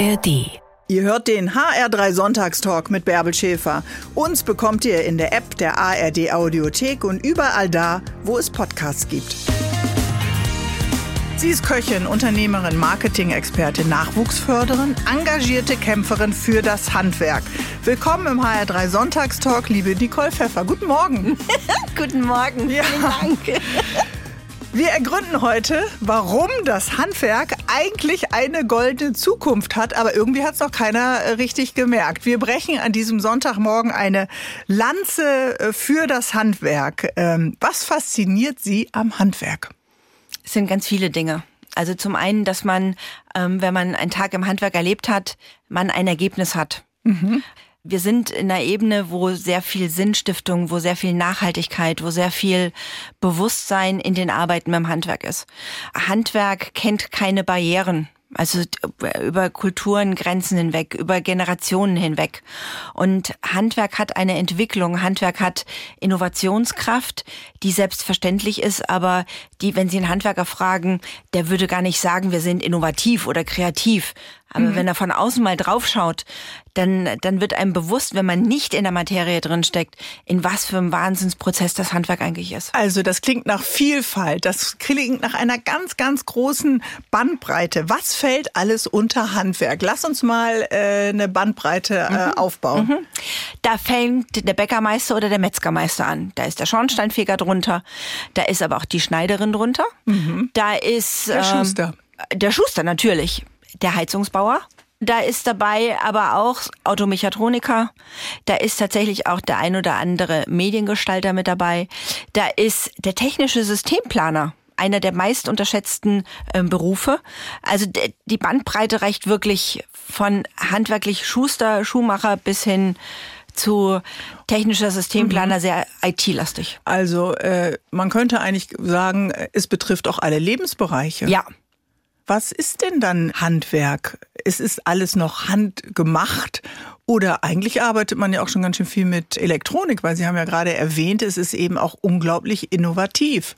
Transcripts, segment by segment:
ARD. Ihr hört den HR3 Sonntagstalk mit Bärbel Schäfer. Uns bekommt ihr in der App der ARD Audiothek und überall da, wo es Podcasts gibt. Sie ist Köchin, Unternehmerin, Marketing-Expertin, Nachwuchsförderin, engagierte Kämpferin für das Handwerk. Willkommen im HR3 Sonntagstalk, liebe Nicole Pfeffer. Guten Morgen. Guten Morgen. Ja. Vielen Dank. Wir ergründen heute, warum das Handwerk eigentlich eine goldene Zukunft hat, aber irgendwie hat es noch keiner äh, richtig gemerkt. Wir brechen an diesem Sonntagmorgen eine Lanze äh, für das Handwerk. Ähm, was fasziniert Sie am Handwerk? Es sind ganz viele Dinge. Also zum einen, dass man, ähm, wenn man einen Tag im Handwerk erlebt hat, man ein Ergebnis hat. Mhm. Wir sind in einer Ebene, wo sehr viel Sinnstiftung, wo sehr viel Nachhaltigkeit, wo sehr viel Bewusstsein in den Arbeiten beim Handwerk ist. Handwerk kennt keine Barrieren. Also über Kulturen, Grenzen hinweg, über Generationen hinweg. Und Handwerk hat eine Entwicklung, Handwerk hat Innovationskraft, die selbstverständlich ist, aber die, wenn Sie einen Handwerker fragen, der würde gar nicht sagen, wir sind innovativ oder kreativ. Aber mhm. wenn er von außen mal draufschaut, dann, dann wird einem bewusst, wenn man nicht in der Materie drin steckt, in was für einem Wahnsinnsprozess das Handwerk eigentlich ist. Also das klingt nach Vielfalt, das klingt nach einer ganz, ganz großen Bandbreite. Was fällt alles unter Handwerk? Lass uns mal äh, eine Bandbreite äh, mhm. aufbauen. Mhm. Da fängt der Bäckermeister oder der Metzgermeister an. Da ist der Schornsteinfeger drunter, da ist aber auch die Schneiderin drunter. Mhm. Da ist der Schuster. Ähm, der Schuster natürlich der Heizungsbauer. Da ist dabei aber auch Automechatroniker. Da ist tatsächlich auch der ein oder andere Mediengestalter mit dabei. Da ist der technische Systemplaner einer der meist unterschätzten äh, Berufe. Also die Bandbreite reicht wirklich von handwerklich Schuster, Schuhmacher bis hin zu technischer Systemplaner mhm. sehr IT-lastig. Also äh, man könnte eigentlich sagen, es betrifft auch alle Lebensbereiche. Ja, was ist denn dann Handwerk? Es ist alles noch handgemacht oder eigentlich arbeitet man ja auch schon ganz schön viel mit Elektronik, weil Sie haben ja gerade erwähnt, es ist eben auch unglaublich innovativ.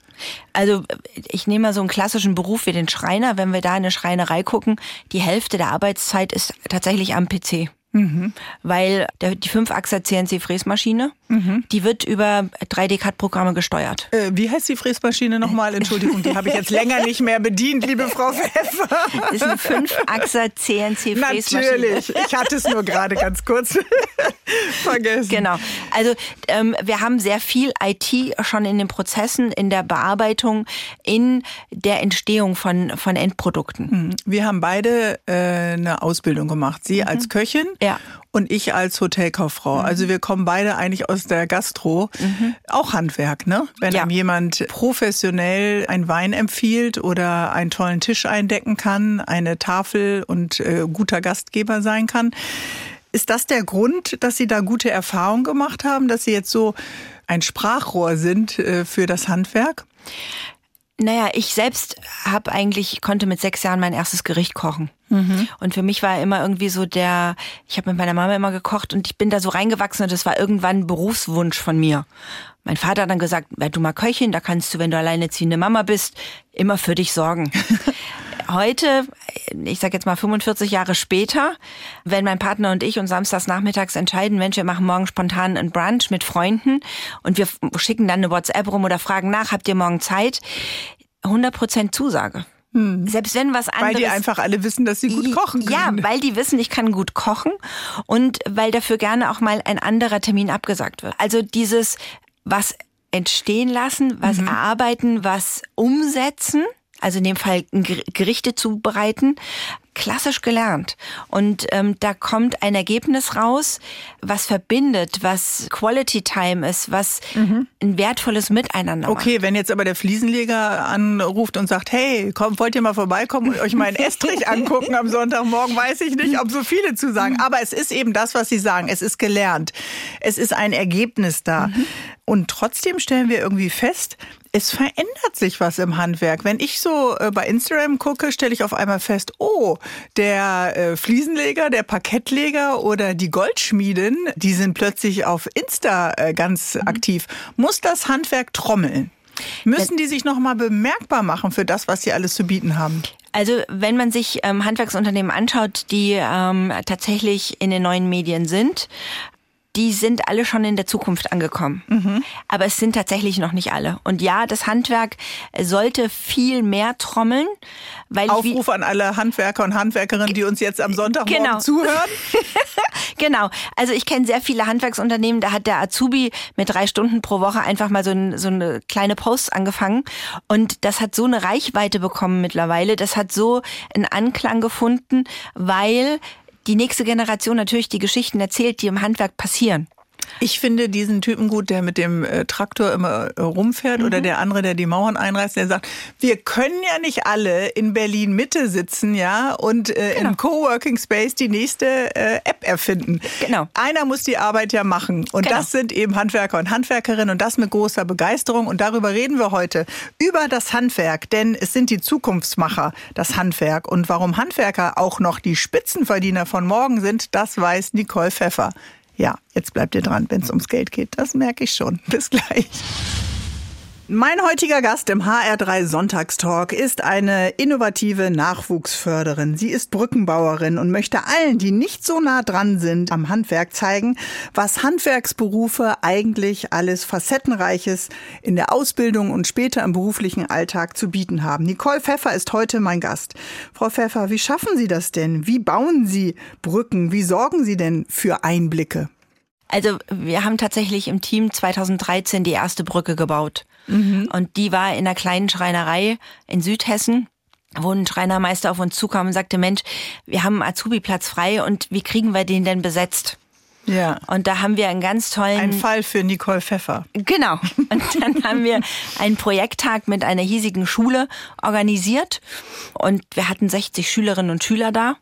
Also ich nehme mal so einen klassischen Beruf wie den Schreiner. Wenn wir da in eine Schreinerei gucken, die Hälfte der Arbeitszeit ist tatsächlich am PC. Mhm. Weil der, die 5-Achser CNC-Fräsmaschine, mhm. die wird über 3D-CAD-Programme gesteuert. Äh, wie heißt die Fräsmaschine nochmal? Entschuldigung, die habe ich jetzt länger nicht mehr bedient, liebe Frau Pfeffer. Das ist eine 5-Achser CNC-Fräsmaschine. Natürlich, ich hatte es nur gerade ganz kurz vergessen. Genau, also ähm, wir haben sehr viel IT schon in den Prozessen, in der Bearbeitung, in der Entstehung von, von Endprodukten. Mhm. Wir haben beide äh, eine Ausbildung gemacht. Sie mhm. als Köchin ja. Und ich als Hotelkauffrau. Mhm. Also wir kommen beide eigentlich aus der Gastro. Mhm. Auch Handwerk, ne? Wenn ja. einem jemand professionell einen Wein empfiehlt oder einen tollen Tisch eindecken kann, eine Tafel und äh, guter Gastgeber sein kann. Ist das der Grund, dass Sie da gute Erfahrungen gemacht haben, dass Sie jetzt so ein Sprachrohr sind äh, für das Handwerk? Naja, ich selbst habe eigentlich, konnte mit sechs Jahren mein erstes Gericht kochen. Mhm. Und für mich war immer irgendwie so der, ich habe mit meiner Mama immer gekocht und ich bin da so reingewachsen und das war irgendwann ein Berufswunsch von mir. Mein Vater hat dann gesagt, werd du mal Köchin, da kannst du, wenn du alleinerziehende Mama bist, immer für dich sorgen. Heute, ich sag jetzt mal 45 Jahre später, wenn mein Partner und ich uns samstags nachmittags entscheiden, Mensch, wir machen morgen spontan einen Brunch mit Freunden und wir schicken dann eine WhatsApp rum oder fragen nach, habt ihr morgen Zeit? 100% Zusage. Hm. Selbst wenn was anderes. Weil die einfach alle wissen, dass sie gut kochen können. Ja, weil die wissen, ich kann gut kochen und weil dafür gerne auch mal ein anderer Termin abgesagt wird. Also dieses, was entstehen lassen, was mhm. erarbeiten, was umsetzen also in dem Fall Gerichte zubereiten, klassisch gelernt. Und ähm, da kommt ein Ergebnis raus, was verbindet, was Quality Time ist, was mhm. ein wertvolles Miteinander Okay, macht. wenn jetzt aber der Fliesenleger anruft und sagt, hey, komm, wollt ihr mal vorbeikommen und euch mal einen Estrich angucken am Sonntagmorgen, weiß ich nicht, ob so viele zu sagen. Aber es ist eben das, was Sie sagen. Es ist gelernt. Es ist ein Ergebnis da. Mhm. Und trotzdem stellen wir irgendwie fest, es verändert sich was im Handwerk. Wenn ich so äh, bei Instagram gucke, stelle ich auf einmal fest, oh, der äh, Fliesenleger, der Parkettleger oder die Goldschmiedin, die sind plötzlich auf Insta äh, ganz mhm. aktiv. Muss das Handwerk trommeln? Müssen die sich noch mal bemerkbar machen für das, was sie alles zu bieten haben? Also wenn man sich ähm, Handwerksunternehmen anschaut, die ähm, tatsächlich in den neuen Medien sind, die sind alle schon in der Zukunft angekommen. Mhm. Aber es sind tatsächlich noch nicht alle. Und ja, das Handwerk sollte viel mehr trommeln. Weil Aufruf an alle Handwerker und Handwerkerinnen, die uns jetzt am Sonntagmorgen genau. zuhören. genau. Also ich kenne sehr viele Handwerksunternehmen, da hat der Azubi mit drei Stunden pro Woche einfach mal so, ein, so eine kleine Post angefangen. Und das hat so eine Reichweite bekommen mittlerweile. Das hat so einen Anklang gefunden, weil die nächste Generation natürlich die Geschichten erzählt, die im Handwerk passieren. Ich finde diesen Typen gut, der mit dem äh, Traktor immer äh, rumfährt mhm. oder der andere, der die Mauern einreißt, der sagt, wir können ja nicht alle in Berlin Mitte sitzen, ja, und äh, genau. im Coworking Space die nächste äh, App erfinden. Genau. Einer muss die Arbeit ja machen und genau. das sind eben Handwerker und Handwerkerinnen und das mit großer Begeisterung und darüber reden wir heute über das Handwerk, denn es sind die Zukunftsmacher, das Handwerk und warum Handwerker auch noch die Spitzenverdiener von morgen sind, das weiß Nicole Pfeffer. Ja, jetzt bleibt ihr dran, wenn es ums Geld geht. Das merke ich schon. Bis gleich. Mein heutiger Gast im HR3 Sonntagstalk ist eine innovative Nachwuchsförderin. Sie ist Brückenbauerin und möchte allen, die nicht so nah dran sind, am Handwerk zeigen, was Handwerksberufe eigentlich alles Facettenreiches in der Ausbildung und später im beruflichen Alltag zu bieten haben. Nicole Pfeffer ist heute mein Gast. Frau Pfeffer, wie schaffen Sie das denn? Wie bauen Sie Brücken? Wie sorgen Sie denn für Einblicke? Also wir haben tatsächlich im Team 2013 die erste Brücke gebaut. Mhm. Und die war in einer kleinen Schreinerei in Südhessen wo ein Schreinermeister auf uns zukam und sagte, Mensch, wir haben einen Azubi-Platz frei und wie kriegen wir den denn besetzt? Ja. Und da haben wir einen ganz tollen. Ein Fall für Nicole Pfeffer. Genau. Und dann haben wir einen Projekttag mit einer hiesigen Schule organisiert. Und wir hatten 60 Schülerinnen und Schüler da.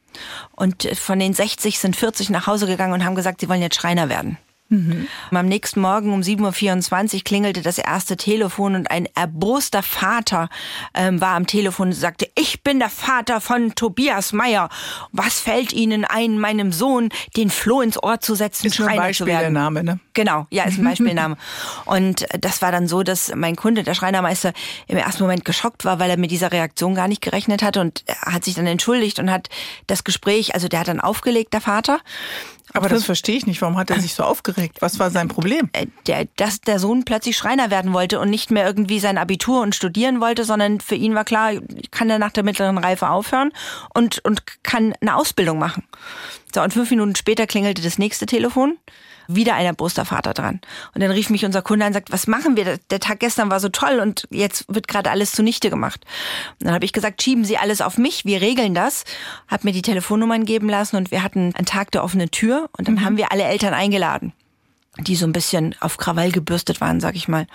Und von den 60 sind 40 nach Hause gegangen und haben gesagt, sie wollen jetzt Schreiner werden. Mhm. Am nächsten Morgen um 7.24 Uhr klingelte das erste Telefon und ein erboster Vater ähm, war am Telefon und sagte, ich bin der Vater von Tobias Meyer. Was fällt Ihnen ein, meinem Sohn den Floh ins Ohr zu setzen, ist Schreiner ein Beispiel zu werden? Name, ne? Genau, ja, ist ein Beispielname. und das war dann so, dass mein Kunde, der Schreinermeister, im ersten Moment geschockt war, weil er mit dieser Reaktion gar nicht gerechnet hatte und er hat sich dann entschuldigt und hat das Gespräch, also der hat dann aufgelegt, der Vater, aber das verstehe ich nicht. Warum hat er sich so aufgeregt? Was war sein Problem? Äh, der, dass der Sohn plötzlich Schreiner werden wollte und nicht mehr irgendwie sein Abitur und studieren wollte, sondern für ihn war klar, kann er nach der mittleren Reife aufhören und, und kann eine Ausbildung machen. So, und fünf Minuten später klingelte das nächste Telefon wieder ein erboster Vater dran. Und dann rief mich unser Kunde an und sagt, was machen wir? Der Tag gestern war so toll und jetzt wird gerade alles zunichte gemacht. Und dann habe ich gesagt, schieben Sie alles auf mich, wir regeln das. Hab mir die Telefonnummern geben lassen und wir hatten einen Tag der offenen Tür und dann mhm. haben wir alle Eltern eingeladen die so ein bisschen auf Krawall gebürstet waren, sag ich mal.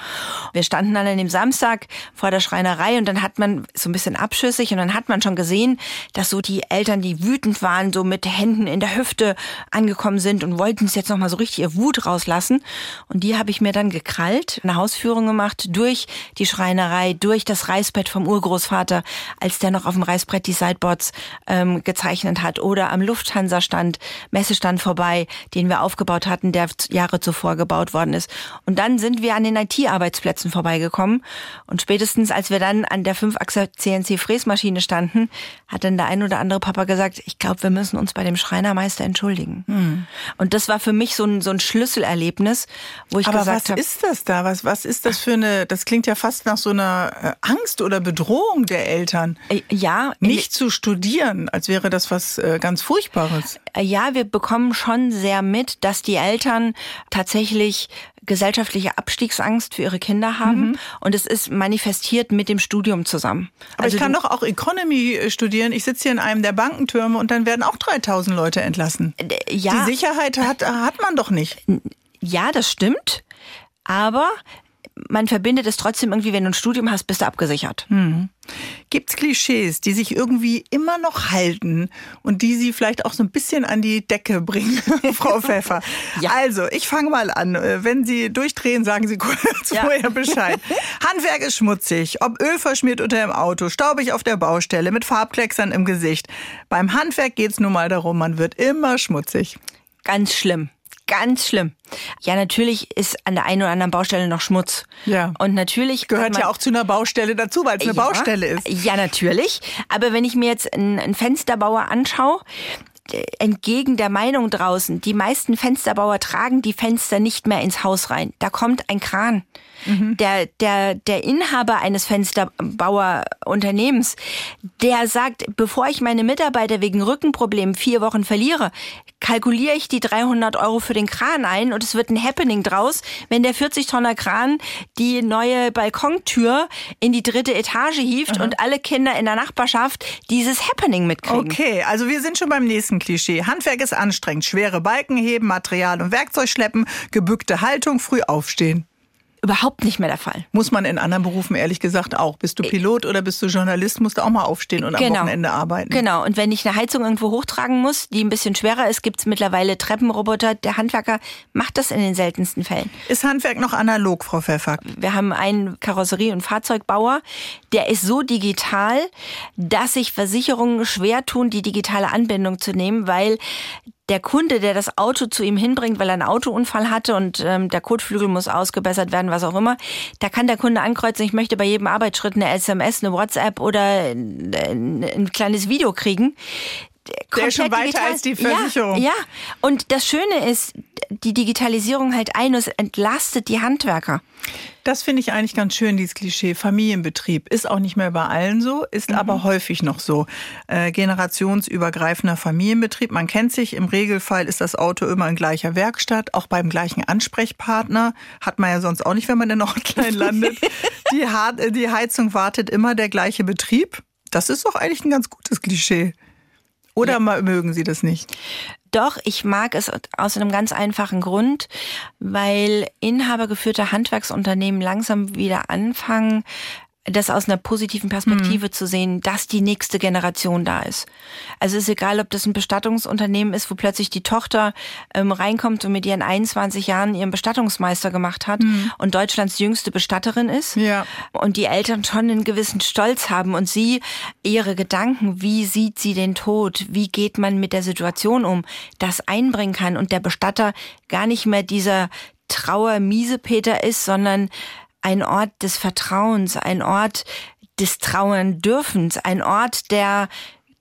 Wir standen dann an dem Samstag vor der Schreinerei und dann hat man so ein bisschen abschüssig und dann hat man schon gesehen, dass so die Eltern, die wütend waren, so mit Händen in der Hüfte angekommen sind und wollten es jetzt nochmal so richtig ihr Wut rauslassen. Und die habe ich mir dann gekrallt, eine Hausführung gemacht durch die Schreinerei, durch das Reißbrett vom Urgroßvater, als der noch auf dem Reißbrett die Sideboards ähm, gezeichnet hat oder am Lufthansa-Stand, Messestand vorbei, den wir aufgebaut hatten, der Jahre zuvor vorgebaut worden ist. Und dann sind wir an den IT-Arbeitsplätzen vorbeigekommen. Und spätestens, als wir dann an der 5-Achse CNC-Fräsmaschine standen, hat dann der ein oder andere Papa gesagt, ich glaube, wir müssen uns bei dem Schreinermeister entschuldigen. Hm. Und das war für mich so ein, so ein Schlüsselerlebnis, wo ich Aber gesagt habe. Was ist das da? Was, was ist das für eine, das klingt ja fast nach so einer äh, Angst oder Bedrohung der Eltern. Äh, ja. Nicht zu studieren, als wäre das was äh, ganz Furchtbares. Ja, wir bekommen schon sehr mit, dass die Eltern tatsächlich gesellschaftliche Abstiegsangst für ihre Kinder haben mhm. und es ist manifestiert mit dem Studium zusammen. Aber also ich kann doch auch Economy äh, studieren. Ich sitze hier in einem der Bankentürme und dann werden auch 3000 Leute entlassen. Ja. Die Sicherheit hat, hat man doch nicht. Ja, das stimmt. Aber man verbindet es trotzdem irgendwie, wenn du ein Studium hast, bist du abgesichert. Hm. Gibt es Klischees, die sich irgendwie immer noch halten und die Sie vielleicht auch so ein bisschen an die Decke bringen, Frau Pfeffer? ja. Also, ich fange mal an. Wenn Sie durchdrehen, sagen Sie kurz ja. vorher Bescheid. Handwerk ist schmutzig, ob Öl verschmiert unter dem Auto, staubig auf der Baustelle, mit Farbklecksern im Gesicht. Beim Handwerk geht es nun mal darum, man wird immer schmutzig. Ganz schlimm Ganz schlimm. Ja, natürlich ist an der einen oder anderen Baustelle noch Schmutz. Ja. Und natürlich Gehört man, ja auch zu einer Baustelle dazu, weil es eine ja, Baustelle ist. Ja, natürlich. Aber wenn ich mir jetzt einen, einen Fensterbauer anschaue, entgegen der Meinung draußen, die meisten Fensterbauer tragen die Fenster nicht mehr ins Haus rein. Da kommt ein Kran. Mhm. Der, der, der Inhaber eines Fensterbauerunternehmens, der sagt, bevor ich meine Mitarbeiter wegen Rückenproblemen vier Wochen verliere, kalkuliere ich die 300 Euro für den Kran ein und es wird ein Happening draus, wenn der 40 Tonner Kran die neue Balkontür in die dritte Etage hieft Aha. und alle Kinder in der Nachbarschaft dieses Happening mitkriegen. Okay, also wir sind schon beim nächsten Klischee. Handwerk ist anstrengend. Schwere Balken heben, Material und Werkzeug schleppen, gebückte Haltung, früh aufstehen überhaupt nicht mehr der Fall. Muss man in anderen Berufen ehrlich gesagt auch. Bist du äh, Pilot oder bist du Journalist, musst du auch mal aufstehen und genau. am Wochenende arbeiten. Genau. Und wenn ich eine Heizung irgendwo hochtragen muss, die ein bisschen schwerer ist, gibt es mittlerweile Treppenroboter. Der Handwerker macht das in den seltensten Fällen. Ist Handwerk noch analog, Frau Pfeffer? Wir haben einen Karosserie- und Fahrzeugbauer, der ist so digital, dass sich Versicherungen schwer tun, die digitale Anbindung zu nehmen, weil der Kunde, der das Auto zu ihm hinbringt, weil er einen Autounfall hatte und ähm, der Kotflügel muss ausgebessert werden, was auch immer, da kann der Kunde ankreuzen, ich möchte bei jedem Arbeitsschritt eine SMS, eine WhatsApp oder ein, ein kleines Video kriegen. Der ist schon weiter digital. als die Versicherung. Ja, ja, und das Schöne ist, die Digitalisierung hält ein, es entlastet die Handwerker. Das finde ich eigentlich ganz schön, dieses Klischee. Familienbetrieb ist auch nicht mehr bei allen so, ist mhm. aber häufig noch so. Äh, generationsübergreifender Familienbetrieb. Man kennt sich, im Regelfall ist das Auto immer in gleicher Werkstatt, auch beim gleichen Ansprechpartner. Hat man ja sonst auch nicht, wenn man in der Hotline landet. die, die Heizung wartet immer der gleiche Betrieb. Das ist doch eigentlich ein ganz gutes Klischee. Oder ja. mögen Sie das nicht? Doch, ich mag es aus einem ganz einfachen Grund, weil inhabergeführte Handwerksunternehmen langsam wieder anfangen, das aus einer positiven Perspektive mhm. zu sehen, dass die nächste Generation da ist. Also es ist egal, ob das ein Bestattungsunternehmen ist, wo plötzlich die Tochter ähm, reinkommt und mit ihren 21 Jahren ihren Bestattungsmeister gemacht hat mhm. und Deutschlands jüngste Bestatterin ist. Ja. Und die Eltern schon einen gewissen Stolz haben und sie ihre Gedanken, wie sieht sie den Tod, wie geht man mit der Situation um, das einbringen kann und der Bestatter gar nicht mehr dieser Trauer-Miesepeter ist, sondern ein Ort des Vertrauens, ein Ort des Trauern-Dürfens, ein Ort der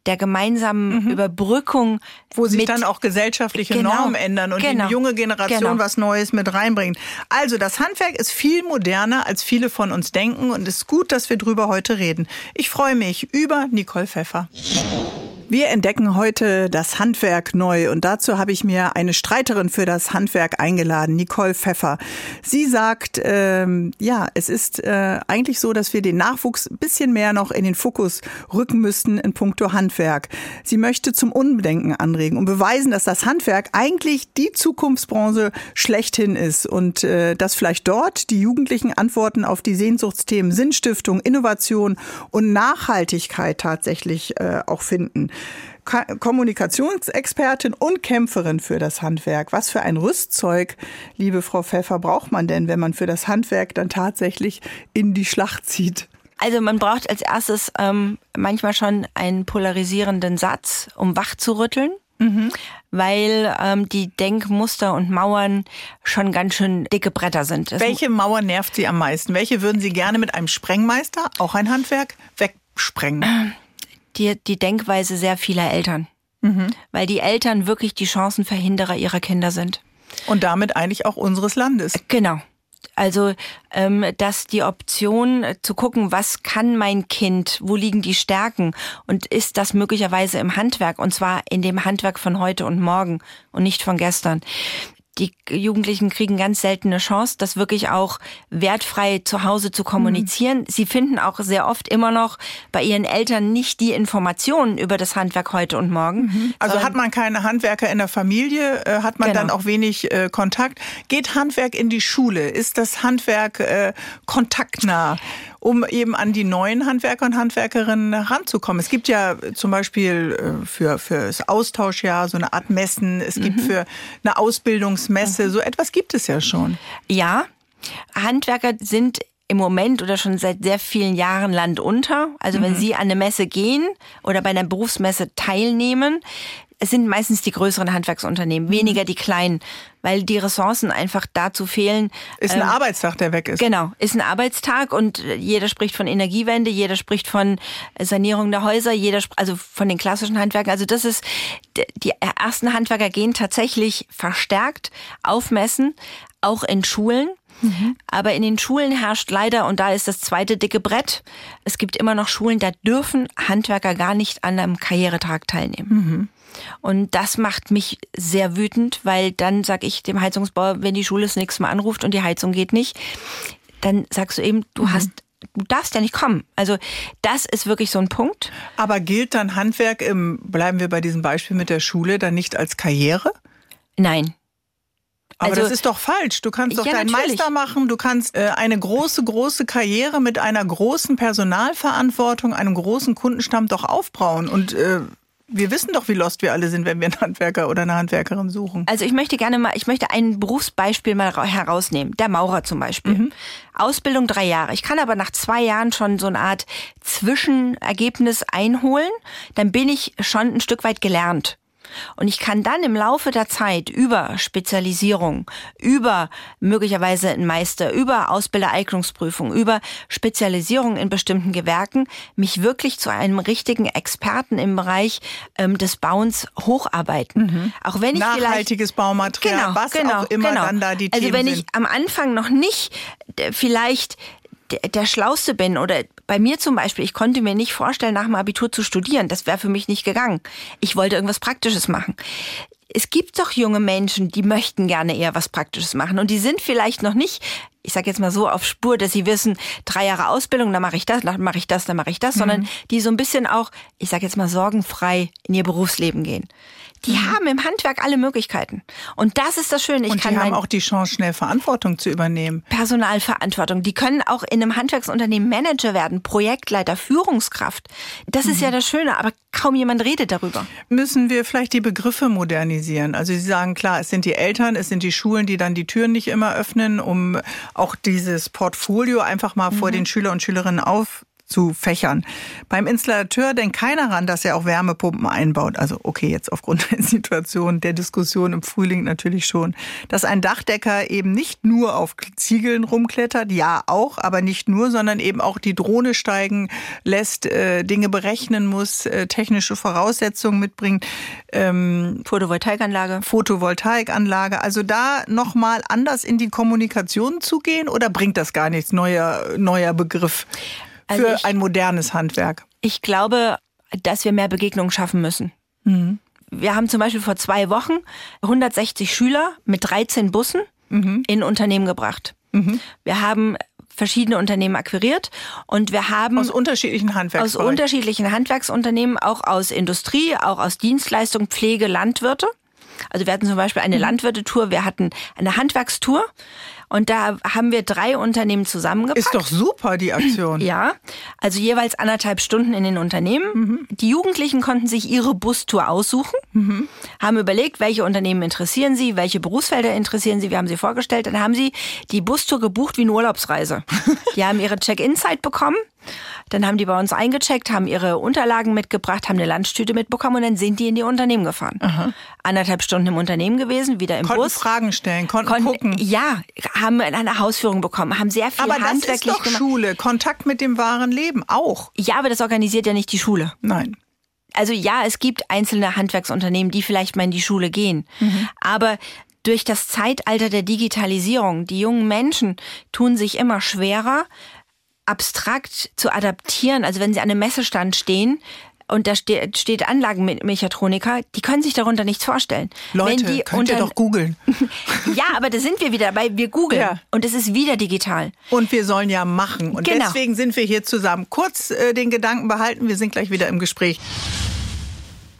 der gemeinsamen mhm. Überbrückung. Wo sich dann auch gesellschaftliche genau, Normen ändern und genau, die junge Generation genau. was Neues mit reinbringt. Also das Handwerk ist viel moderner, als viele von uns denken und es ist gut, dass wir drüber heute reden. Ich freue mich über Nicole Pfeffer. Wir entdecken heute das Handwerk neu und dazu habe ich mir eine Streiterin für das Handwerk eingeladen, Nicole Pfeffer. Sie sagt, ähm, ja, es ist äh, eigentlich so, dass wir den Nachwuchs ein bisschen mehr noch in den Fokus rücken müssten in puncto Handwerk. Sie möchte zum Unbedenken anregen und beweisen, dass das Handwerk eigentlich die Zukunftsbranche schlechthin ist und äh, dass vielleicht dort die Jugendlichen Antworten auf die Sehnsuchtsthemen Sinnstiftung, Innovation und Nachhaltigkeit tatsächlich äh, auch finden. Kommunikationsexpertin und Kämpferin für das Handwerk. Was für ein Rüstzeug, liebe Frau Pfeffer, braucht man denn, wenn man für das Handwerk dann tatsächlich in die Schlacht zieht? Also man braucht als erstes ähm, manchmal schon einen polarisierenden Satz, um wach zu rütteln. Mhm. Weil ähm, die Denkmuster und Mauern schon ganz schön dicke Bretter sind. Das Welche Mauer nervt Sie am meisten? Welche würden Sie gerne mit einem Sprengmeister, auch ein Handwerk, wegsprengen? die, die Denkweise sehr vieler Eltern. Mhm. Weil die Eltern wirklich die Chancenverhinderer ihrer Kinder sind. Und damit eigentlich auch unseres Landes. Genau. Also, ähm, dass die Option äh, zu gucken, was kann mein Kind, wo liegen die Stärken und ist das möglicherweise im Handwerk und zwar in dem Handwerk von heute und morgen und nicht von gestern die Jugendlichen kriegen ganz selten eine Chance, das wirklich auch wertfrei zu Hause zu kommunizieren. Mhm. Sie finden auch sehr oft immer noch bei ihren Eltern nicht die Informationen über das Handwerk heute und morgen. Mhm. Also hat man keine Handwerker in der Familie, äh, hat man genau. dann auch wenig äh, Kontakt. Geht Handwerk in die Schule? Ist das Handwerk äh, kontaktnah? Um eben an die neuen Handwerker und Handwerkerinnen heranzukommen. Es gibt ja zum Beispiel äh, für, für das Austauschjahr so eine Art Messen, es gibt mhm. für eine Ausbildungsmesse, so etwas gibt es ja schon. Ja, Handwerker sind im Moment oder schon seit sehr vielen Jahren Land unter. Also wenn mhm. Sie an eine Messe gehen oder bei einer Berufsmesse teilnehmen, es sind meistens die größeren Handwerksunternehmen, weniger die kleinen, weil die Ressourcen einfach dazu fehlen. Ist ein ähm, Arbeitstag, der weg ist. Genau, ist ein Arbeitstag und jeder spricht von Energiewende, jeder spricht von Sanierung der Häuser, jeder also von den klassischen Handwerkern. Also das ist die ersten Handwerker gehen tatsächlich verstärkt aufmessen, auch in Schulen. Mhm. Aber in den Schulen herrscht leider, und da ist das zweite dicke Brett, es gibt immer noch Schulen, da dürfen Handwerker gar nicht an einem Karrieretag teilnehmen. Mhm. Und das macht mich sehr wütend, weil dann sage ich dem Heizungsbauer, wenn die Schule das nächste Mal anruft und die Heizung geht nicht, dann sagst du eben, du mhm. hast du darfst ja nicht kommen. Also das ist wirklich so ein Punkt. Aber gilt dann Handwerk im, bleiben wir bei diesem Beispiel mit der Schule, dann nicht als Karriere? Nein. Aber also, das ist doch falsch. Du kannst doch ja, deinen natürlich. Meister machen, du kannst äh, eine große, große Karriere mit einer großen Personalverantwortung, einem großen Kundenstamm doch aufbauen. Und äh, wir wissen doch, wie lost wir alle sind, wenn wir einen Handwerker oder eine Handwerkerin suchen. Also ich möchte gerne mal, ich möchte ein Berufsbeispiel mal herausnehmen. Der Maurer zum Beispiel. Mhm. Ausbildung drei Jahre. Ich kann aber nach zwei Jahren schon so eine Art Zwischenergebnis einholen. Dann bin ich schon ein Stück weit gelernt. Und ich kann dann im Laufe der Zeit über Spezialisierung, über möglicherweise ein Meister, über Ausbildereignungsprüfung, über Spezialisierung in bestimmten Gewerken mich wirklich zu einem richtigen Experten im Bereich ähm, des Bauens hocharbeiten. Mhm. Auch wenn ich Nachhaltiges Baumaterial, genau, was genau, auch immer genau. dann da die also Themen wenn ich am Anfang noch nicht äh, vielleicht der Schlauste bin oder bei mir zum Beispiel, ich konnte mir nicht vorstellen, nach dem Abitur zu studieren. Das wäre für mich nicht gegangen. Ich wollte irgendwas Praktisches machen. Es gibt doch junge Menschen, die möchten gerne eher was Praktisches machen und die sind vielleicht noch nicht, ich sage jetzt mal so auf Spur, dass sie wissen, drei Jahre Ausbildung, dann mache ich das, dann mache ich das, dann mache ich das, mhm. sondern die so ein bisschen auch, ich sage jetzt mal sorgenfrei in ihr Berufsleben gehen. Die mhm. haben im Handwerk alle Möglichkeiten. Und das ist das Schöne. Ich und die haben auch die Chance, schnell Verantwortung zu übernehmen. Personalverantwortung. Die können auch in einem Handwerksunternehmen Manager werden, Projektleiter, Führungskraft. Das mhm. ist ja das Schöne, aber kaum jemand redet darüber. Müssen wir vielleicht die Begriffe modernisieren? Also Sie sagen, klar, es sind die Eltern, es sind die Schulen, die dann die Türen nicht immer öffnen, um auch dieses Portfolio einfach mal mhm. vor den Schüler und Schülerinnen auf zu Fächern. Beim Installateur denkt keiner ran, dass er auch Wärmepumpen einbaut. Also okay, jetzt aufgrund der Situation, der Diskussion im Frühling natürlich schon. Dass ein Dachdecker eben nicht nur auf Ziegeln rumklettert, ja auch, aber nicht nur, sondern eben auch die Drohne steigen lässt, äh, Dinge berechnen muss, äh, technische Voraussetzungen mitbringt. Ähm, Photovoltaikanlage. Photovoltaikanlage. Also da nochmal anders in die Kommunikation zu gehen oder bringt das gar nichts, neuer, neuer Begriff? Also für ich, ein modernes Handwerk? Ich glaube, dass wir mehr Begegnungen schaffen müssen. Mhm. Wir haben zum Beispiel vor zwei Wochen 160 Schüler mit 13 Bussen mhm. in Unternehmen gebracht. Mhm. Wir haben verschiedene Unternehmen akquiriert und wir haben aus unterschiedlichen Handwerks aus unterschiedlichen Handwerksunternehmen, auch aus Industrie, auch aus Dienstleistung, Pflege, Landwirte. Also wir hatten zum Beispiel eine mhm. Landwirtetour, wir hatten eine Handwerkstour. Und da haben wir drei Unternehmen zusammengepackt. Ist doch super, die Aktion. Ja, also jeweils anderthalb Stunden in den Unternehmen. Mhm. Die Jugendlichen konnten sich ihre Bustour aussuchen, mhm. haben überlegt, welche Unternehmen interessieren sie, welche Berufsfelder interessieren sie. Wir haben sie vorgestellt. Dann haben sie die Bustour gebucht wie eine Urlaubsreise. die haben ihre Check-in-Zeit bekommen. Dann haben die bei uns eingecheckt, haben ihre Unterlagen mitgebracht, haben eine Lunchtüte mitbekommen und dann sind die in die Unternehmen gefahren. Aha. Anderthalb Stunden im Unternehmen gewesen, wieder im konnten Bus. Fragen stellen, konnten, konnten gucken. Ja, haben eine Hausführung bekommen, haben sehr viel aber handwerklich das ist doch. Schule, Kontakt mit dem wahren Leben auch. Ja, aber das organisiert ja nicht die Schule. Nein. Also ja, es gibt einzelne Handwerksunternehmen, die vielleicht mal in die Schule gehen. Mhm. Aber durch das Zeitalter der Digitalisierung, die jungen Menschen tun sich immer schwerer, abstrakt zu adaptieren. Also wenn sie an einem Messestand stehen, und da steht, steht Anlagenmechatroniker, die können sich darunter nichts vorstellen. Leute, Wenn die könnt ihr doch googeln. ja, aber da sind wir wieder dabei, wir googeln ja. und es ist wieder digital. Und wir sollen ja machen und genau. deswegen sind wir hier zusammen. Kurz äh, den Gedanken behalten, wir sind gleich wieder im Gespräch.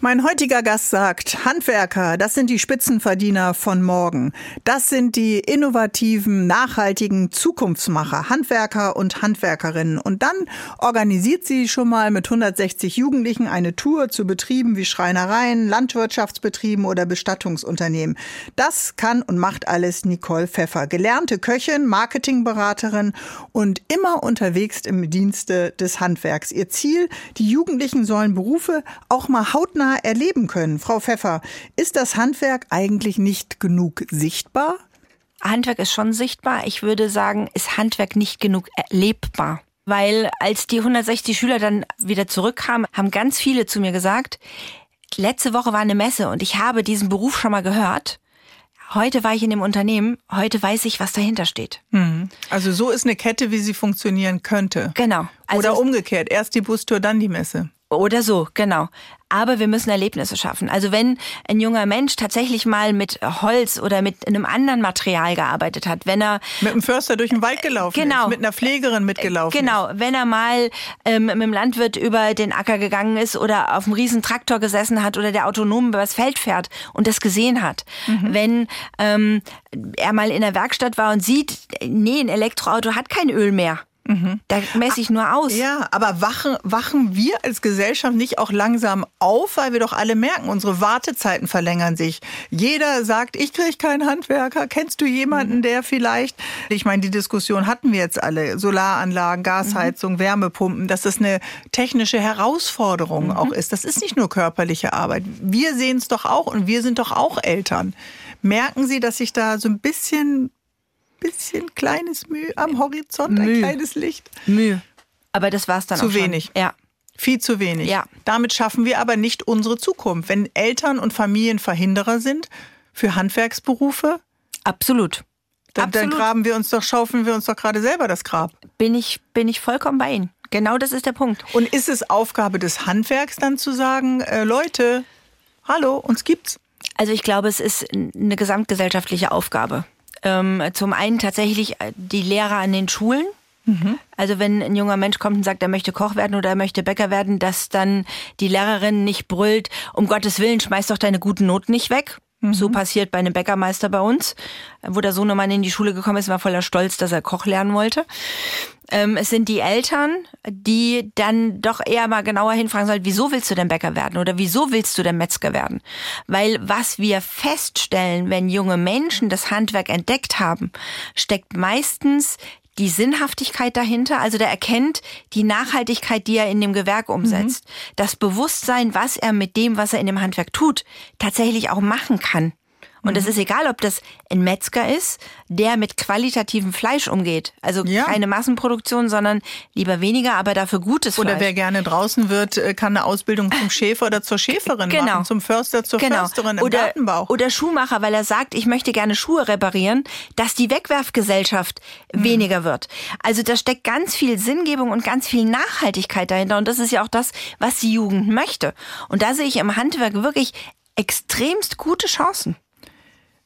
Mein heutiger Gast sagt, Handwerker, das sind die Spitzenverdiener von morgen. Das sind die innovativen, nachhaltigen Zukunftsmacher, Handwerker und Handwerkerinnen. Und dann organisiert sie schon mal mit 160 Jugendlichen eine Tour zu Betrieben wie Schreinereien, Landwirtschaftsbetrieben oder Bestattungsunternehmen. Das kann und macht alles Nicole Pfeffer. Gelernte Köchin, Marketingberaterin und immer unterwegs im Dienste des Handwerks. Ihr Ziel, die Jugendlichen sollen Berufe auch mal hautnah hautnah erleben können. Frau Pfeffer, ist das Handwerk eigentlich nicht genug sichtbar? Handwerk ist schon sichtbar. Ich würde sagen, ist Handwerk nicht genug erlebbar. Weil als die 160 Schüler dann wieder zurückkamen, haben ganz viele zu mir gesagt, letzte Woche war eine Messe und ich habe diesen Beruf schon mal gehört. Heute war ich in dem Unternehmen, heute weiß ich, was dahinter steht. Mhm. Also so ist eine Kette, wie sie funktionieren könnte. Genau. Also Oder umgekehrt, erst die Bustour, dann die Messe. Oder so, genau. Aber wir müssen Erlebnisse schaffen. Also wenn ein junger Mensch tatsächlich mal mit Holz oder mit einem anderen Material gearbeitet hat, wenn er mit einem Förster durch den Wald gelaufen genau, ist, mit einer Pflegerin mitgelaufen genau, ist. wenn er mal ähm, mit dem Landwirt über den Acker gegangen ist oder auf einem riesen Traktor gesessen hat oder der autonom über das Feld fährt und das gesehen hat. Mhm. Wenn ähm, er mal in der Werkstatt war und sieht, nee, ein Elektroauto hat kein Öl mehr. Mhm. Da messe ich nur aus. Ja, aber wachen, wachen wir als Gesellschaft nicht auch langsam auf, weil wir doch alle merken, unsere Wartezeiten verlängern sich. Jeder sagt, ich kriege keinen Handwerker. Kennst du jemanden, mhm. der vielleicht, ich meine, die Diskussion hatten wir jetzt alle, Solaranlagen, Gasheizung, mhm. Wärmepumpen, dass das eine technische Herausforderung mhm. auch ist. Das ist nicht nur körperliche Arbeit. Wir sehen es doch auch und wir sind doch auch Eltern. Merken Sie, dass sich da so ein bisschen bisschen kleines Mühe am Horizont, Mühe. ein kleines Licht. Mühe. Aber das war es dann zu auch Zu wenig. Ja. Viel zu wenig. Ja. Damit schaffen wir aber nicht unsere Zukunft. Wenn Eltern und Familien Verhinderer sind für Handwerksberufe. Absolut. Dann, Absolut. dann graben wir uns doch, schaufeln wir uns doch gerade selber das Grab. Bin ich, bin ich vollkommen bei Ihnen. Genau das ist der Punkt. Und ist es Aufgabe des Handwerks dann zu sagen, äh, Leute, hallo, uns gibt's? Also ich glaube, es ist eine gesamtgesellschaftliche Aufgabe. Ähm, zum einen tatsächlich äh, die Lehrer an den Schulen. Mhm. Also wenn ein junger Mensch kommt und sagt, er möchte Koch werden oder er möchte Bäcker werden, dass dann die Lehrerin nicht brüllt, um Gottes Willen, schmeiß doch deine guten Noten nicht weg. Mhm. So passiert bei einem Bäckermeister bei uns, wo der Sohnemann in die Schule gekommen ist, war voller Stolz, dass er Koch lernen wollte. Ähm, es sind die Eltern, die dann doch eher mal genauer hinfragen sollen, wieso willst du denn Bäcker werden oder wieso willst du denn Metzger werden? Weil was wir feststellen, wenn junge Menschen das Handwerk entdeckt haben, steckt meistens die Sinnhaftigkeit dahinter, also der erkennt die Nachhaltigkeit, die er in dem Gewerk umsetzt. Mhm. Das Bewusstsein, was er mit dem, was er in dem Handwerk tut, tatsächlich auch machen kann. Und es mhm. ist egal, ob das ein Metzger ist, der mit qualitativem Fleisch umgeht. Also ja. keine Massenproduktion, sondern lieber weniger, aber dafür gutes Fleisch. Oder wer gerne draußen wird, äh, kann eine Ausbildung zum Schäfer oder zur Schäferin genau. machen, zum Förster, zur genau. Försterin im oder, Gartenbau. Oder Schuhmacher, weil er sagt, ich möchte gerne Schuhe reparieren, dass die Wegwerfgesellschaft mhm. weniger wird. Also da steckt ganz viel Sinngebung und ganz viel Nachhaltigkeit dahinter. Und das ist ja auch das, was die Jugend möchte. Und da sehe ich im Handwerk wirklich extremst gute Chancen.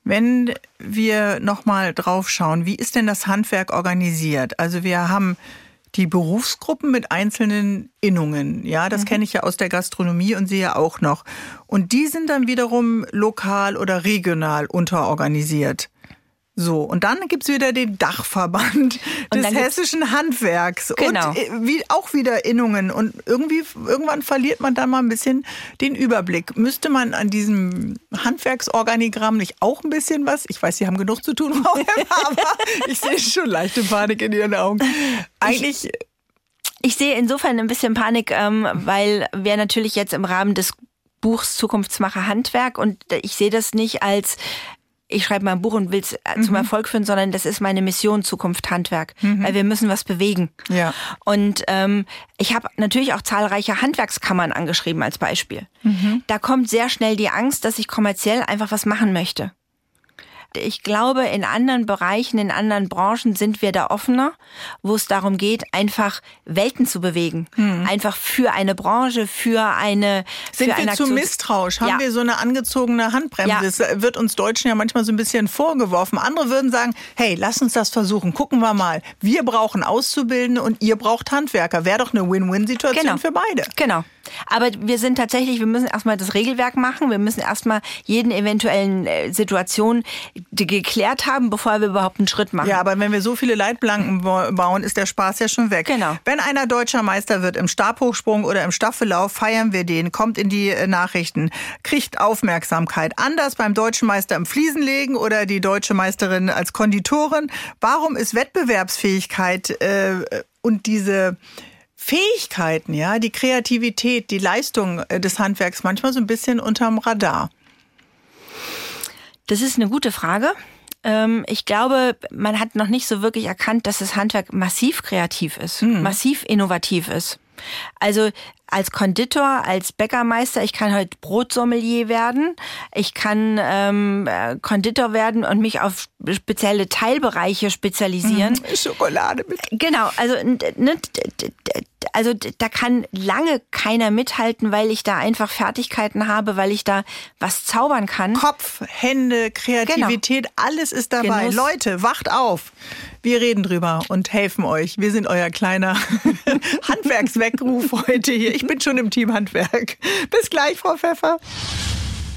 Wenn wir nochmal drauf schauen, wie ist denn das Handwerk organisiert? Also wir haben die Berufsgruppen mit einzelnen Innungen. Ja, das mhm. kenne ich ja aus der Gastronomie und sehe auch noch. Und die sind dann wiederum lokal oder regional unterorganisiert. So, und dann gibt's wieder den Dachverband des hessischen Handwerks genau. und äh, wie, auch wieder Innungen. Und irgendwie, irgendwann verliert man dann mal ein bisschen den Überblick. Müsste man an diesem Handwerksorganigramm nicht auch ein bisschen was? Ich weiß, Sie haben genug zu tun, aber ich sehe schon leichte Panik in Ihren Augen. Eigentlich. Ich, ich sehe insofern ein bisschen Panik, ähm, weil wir natürlich jetzt im Rahmen des Buchs Zukunftsmacher Handwerk und ich sehe das nicht als ich schreibe mal ein Buch und will es mhm. zum Erfolg führen, sondern das ist meine Mission Zukunft Handwerk, mhm. weil wir müssen was bewegen. Ja. Und ähm, ich habe natürlich auch zahlreiche Handwerkskammern angeschrieben als Beispiel. Mhm. Da kommt sehr schnell die Angst, dass ich kommerziell einfach was machen möchte. Ich glaube, in anderen Bereichen, in anderen Branchen sind wir da offener, wo es darum geht, einfach Welten zu bewegen. Hm. Einfach für eine Branche, für eine. Sind für wir zu misstrauisch? Haben ja. wir so eine angezogene Handbremse? Ja. Das wird uns Deutschen ja manchmal so ein bisschen vorgeworfen. Andere würden sagen, hey, lass uns das versuchen. Gucken wir mal. Wir brauchen Auszubildende und ihr braucht Handwerker. Wäre doch eine Win-Win-Situation genau. für beide. Genau. Aber wir sind tatsächlich, wir müssen erstmal das Regelwerk machen, wir müssen erstmal jeden eventuellen äh, Situation geklärt haben, bevor wir überhaupt einen Schritt machen. Ja, aber wenn wir so viele Leitplanken bauen, ist der Spaß ja schon weg. Genau. Wenn einer deutscher Meister wird im Stabhochsprung oder im Staffellauf, feiern wir den, kommt in die äh, Nachrichten, kriegt Aufmerksamkeit. Anders beim deutschen Meister im Fliesenlegen oder die deutsche Meisterin als Konditorin. Warum ist Wettbewerbsfähigkeit äh, und diese Fähigkeiten, ja, die Kreativität, die Leistung äh, des Handwerks manchmal so ein bisschen unterm Radar? Das ist eine gute Frage. Ähm, ich glaube, man hat noch nicht so wirklich erkannt, dass das Handwerk massiv kreativ ist, hm. massiv innovativ ist. Also als Konditor, als Bäckermeister, ich kann heute Brotsommelier werden, ich kann ähm, äh, Konditor werden und mich auf spezielle Teilbereiche spezialisieren. Mhm, Schokolade mit. Genau, also ne, also da kann lange keiner mithalten, weil ich da einfach Fertigkeiten habe, weil ich da was zaubern kann. Kopf, Hände, Kreativität, genau. alles ist dabei. Genuss. Leute, wacht auf. Wir reden drüber und helfen euch. Wir sind euer kleiner Handwerksweckruf heute hier. Ich bin schon im Team Handwerk. Bis gleich, Frau Pfeffer.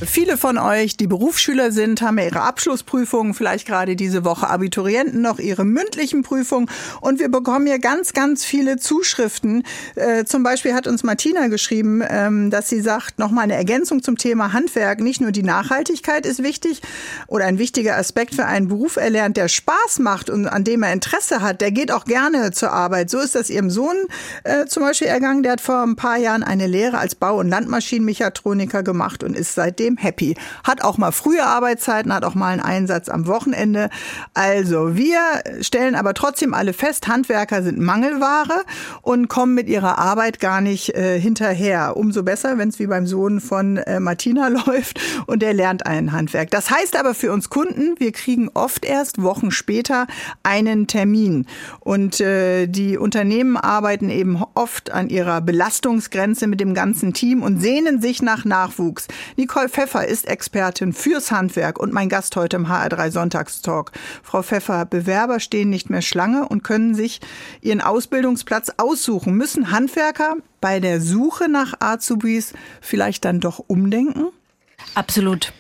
Viele von euch, die Berufsschüler sind, haben ja ihre Abschlussprüfungen, vielleicht gerade diese Woche Abiturienten noch ihre mündlichen Prüfungen. Und wir bekommen hier ganz, ganz viele Zuschriften. Äh, zum Beispiel hat uns Martina geschrieben, ähm, dass sie sagt, nochmal eine Ergänzung zum Thema Handwerk. Nicht nur die Nachhaltigkeit ist wichtig oder ein wichtiger Aspekt für einen Beruf erlernt, der Spaß macht und an dem er Interesse hat. Der geht auch gerne zur Arbeit. So ist das ihrem Sohn äh, zum Beispiel ergangen. Der hat vor ein paar Jahren eine Lehre als Bau- und Landmaschinenmechatroniker gemacht und ist seitdem trotzdem happy. Hat auch mal frühe Arbeitszeiten, hat auch mal einen Einsatz am Wochenende. Also wir stellen aber trotzdem alle fest, Handwerker sind Mangelware und kommen mit ihrer Arbeit gar nicht äh, hinterher. Umso besser, wenn es wie beim Sohn von äh, Martina läuft und der lernt ein Handwerk. Das heißt aber für uns Kunden, wir kriegen oft erst Wochen später einen Termin. Und äh, die Unternehmen arbeiten eben oft an ihrer Belastungsgrenze mit dem ganzen Team und sehnen sich nach Nachwuchs. Nicole Pfeffer ist Expertin fürs Handwerk und mein Gast heute im HR3 Sonntagstalk. Frau Pfeffer, Bewerber stehen nicht mehr Schlange und können sich ihren Ausbildungsplatz aussuchen. Müssen Handwerker bei der Suche nach Azubis vielleicht dann doch umdenken? Absolut.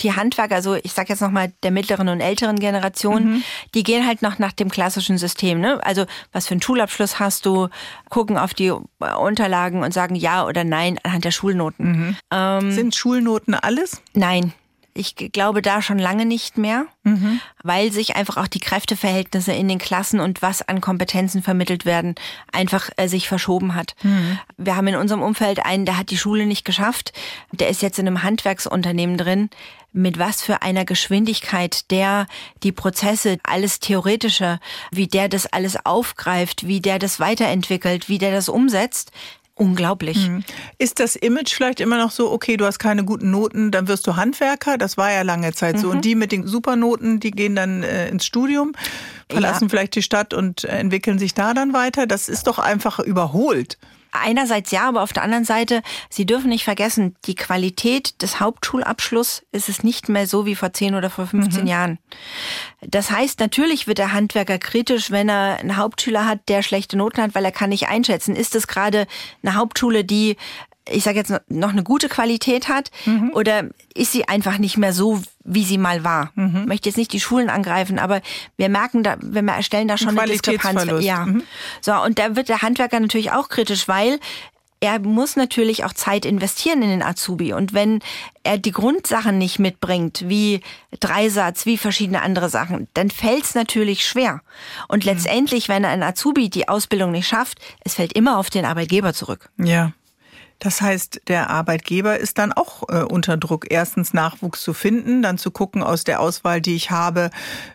Die Handwerker, also ich sage jetzt nochmal der mittleren und älteren Generation, mhm. die gehen halt noch nach dem klassischen System. Ne? Also was für einen Schulabschluss hast du, gucken auf die Unterlagen und sagen ja oder nein anhand der Schulnoten. Mhm. Ähm, Sind Schulnoten alles? Nein. Ich glaube da schon lange nicht mehr, mhm. weil sich einfach auch die Kräfteverhältnisse in den Klassen und was an Kompetenzen vermittelt werden, einfach äh, sich verschoben hat. Mhm. Wir haben in unserem Umfeld einen, der hat die Schule nicht geschafft, der ist jetzt in einem Handwerksunternehmen drin, mit was für einer Geschwindigkeit der die Prozesse, alles Theoretische, wie der das alles aufgreift, wie der das weiterentwickelt, wie der das umsetzt, unglaublich. Mhm. Ist das Image vielleicht immer noch so, okay, du hast keine guten Noten, dann wirst du Handwerker? Das war ja lange Zeit so. Mhm. Und die mit den Supernoten, die gehen dann äh, ins Studium, verlassen ja. vielleicht die Stadt und äh, entwickeln sich da dann weiter. Das ist doch einfach überholt. Einerseits ja, aber auf der anderen Seite, Sie dürfen nicht vergessen, die Qualität des Hauptschulabschlusses ist es nicht mehr so wie vor 10 oder vor 15 mhm. Jahren. Das heißt, natürlich wird der Handwerker kritisch, wenn er einen Hauptschüler hat, der schlechte Noten hat, weil er kann nicht einschätzen, ist es gerade eine Hauptschule, die ich sage jetzt noch eine gute Qualität hat mhm. oder ist sie einfach nicht mehr so, wie sie mal war. Mhm. Ich möchte jetzt nicht die Schulen angreifen, aber wir merken da, wir stellen da schon eine Diskrepanz. Ja. Mhm. So, und da wird der Handwerker natürlich auch kritisch, weil er muss natürlich auch Zeit investieren in den Azubi. Und wenn er die Grundsachen nicht mitbringt, wie Dreisatz, wie verschiedene andere Sachen, dann fällt es natürlich schwer. Und mhm. letztendlich, wenn ein Azubi die Ausbildung nicht schafft, es fällt immer auf den Arbeitgeber zurück. Ja. Das heißt, der Arbeitgeber ist dann auch äh, unter Druck, erstens Nachwuchs zu finden, dann zu gucken aus der Auswahl, die ich habe,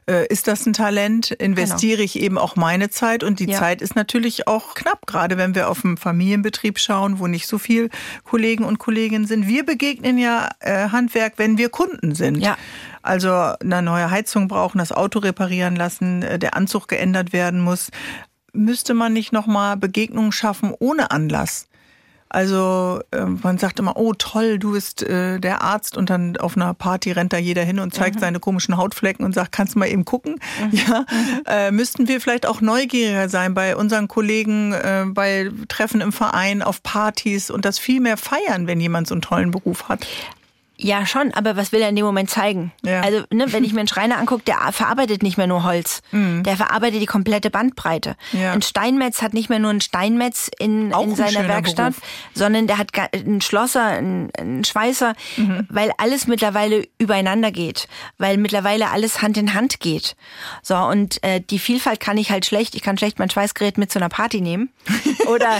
äh, ist das ein Talent, investiere genau. ich eben auch meine Zeit und die ja. Zeit ist natürlich auch knapp, gerade wenn wir auf einen Familienbetrieb schauen, wo nicht so viel Kollegen und Kolleginnen sind. Wir begegnen ja äh, Handwerk, wenn wir Kunden sind. Ja. Also eine neue Heizung brauchen, das Auto reparieren lassen, äh, der Anzug geändert werden muss. Müsste man nicht nochmal Begegnungen schaffen ohne Anlass? Also äh, man sagt immer, oh toll, du bist äh, der Arzt und dann auf einer Party rennt da jeder hin und zeigt mhm. seine komischen Hautflecken und sagt, kannst du mal eben gucken? Mhm. Ja, mhm. äh, müssten wir vielleicht auch neugieriger sein bei unseren Kollegen, äh, bei Treffen im Verein, auf Partys und das viel mehr feiern, wenn jemand so einen tollen Beruf hat. Ja, schon, aber was will er in dem Moment zeigen? Ja. Also, ne, wenn ich mir einen Schreiner angucke, der verarbeitet nicht mehr nur Holz. Der verarbeitet die komplette Bandbreite. Mhm. Ja. Ein Steinmetz hat nicht mehr nur einen Steinmetz in, Auch in ein seiner Werkstatt, Beruf. sondern der hat einen Schlosser, einen, einen Schweißer, Mhm. weil alles mittlerweile übereinander geht, weil mittlerweile alles Hand in Hand geht. So, und äh, die Vielfalt kann ich halt schlecht, ich kann schlecht mein Schweißgerät mit zu einer Party nehmen. Oder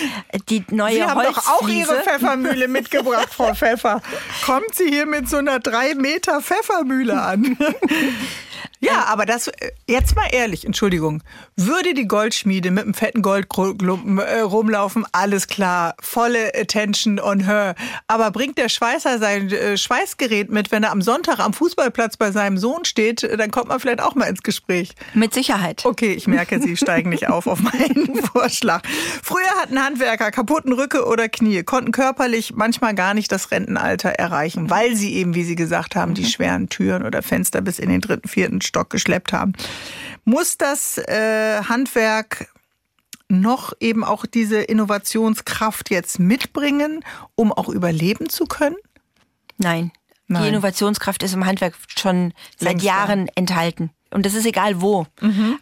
die neue Sie haben doch auch. Ihre Pfeffermühle mitgebracht, Frau Pfeffer. Kommt sie hier mit so einer drei Meter Pfeffermühle an? Ja, aber das, äh, jetzt mal ehrlich, Entschuldigung, würde die Goldschmiede mit einem fetten Goldklumpen äh, rumlaufen, alles klar, volle Attention on her. Aber bringt der Schweißer sein äh, Schweißgerät mit, wenn er am Sonntag am Fußballplatz bei seinem Sohn steht, dann kommt man vielleicht auch mal ins Gespräch. Mit Sicherheit. Okay, ich merke, Sie steigen nicht auf auf meinen Vorschlag. Früher hatten Handwerker kaputten Rücke oder Knie, konnten körperlich manchmal gar nicht das Rentenalter erreichen, weil sie eben, wie Sie gesagt haben, die schweren Türen oder Fenster bis in den dritten, vierten Stock geschleppt haben. Muss das äh, Handwerk noch eben auch diese Innovationskraft jetzt mitbringen, um auch überleben zu können? Nein. Nein. Die Innovationskraft ist im Handwerk schon seit. Jahren enthalten. Und das ist egal wo.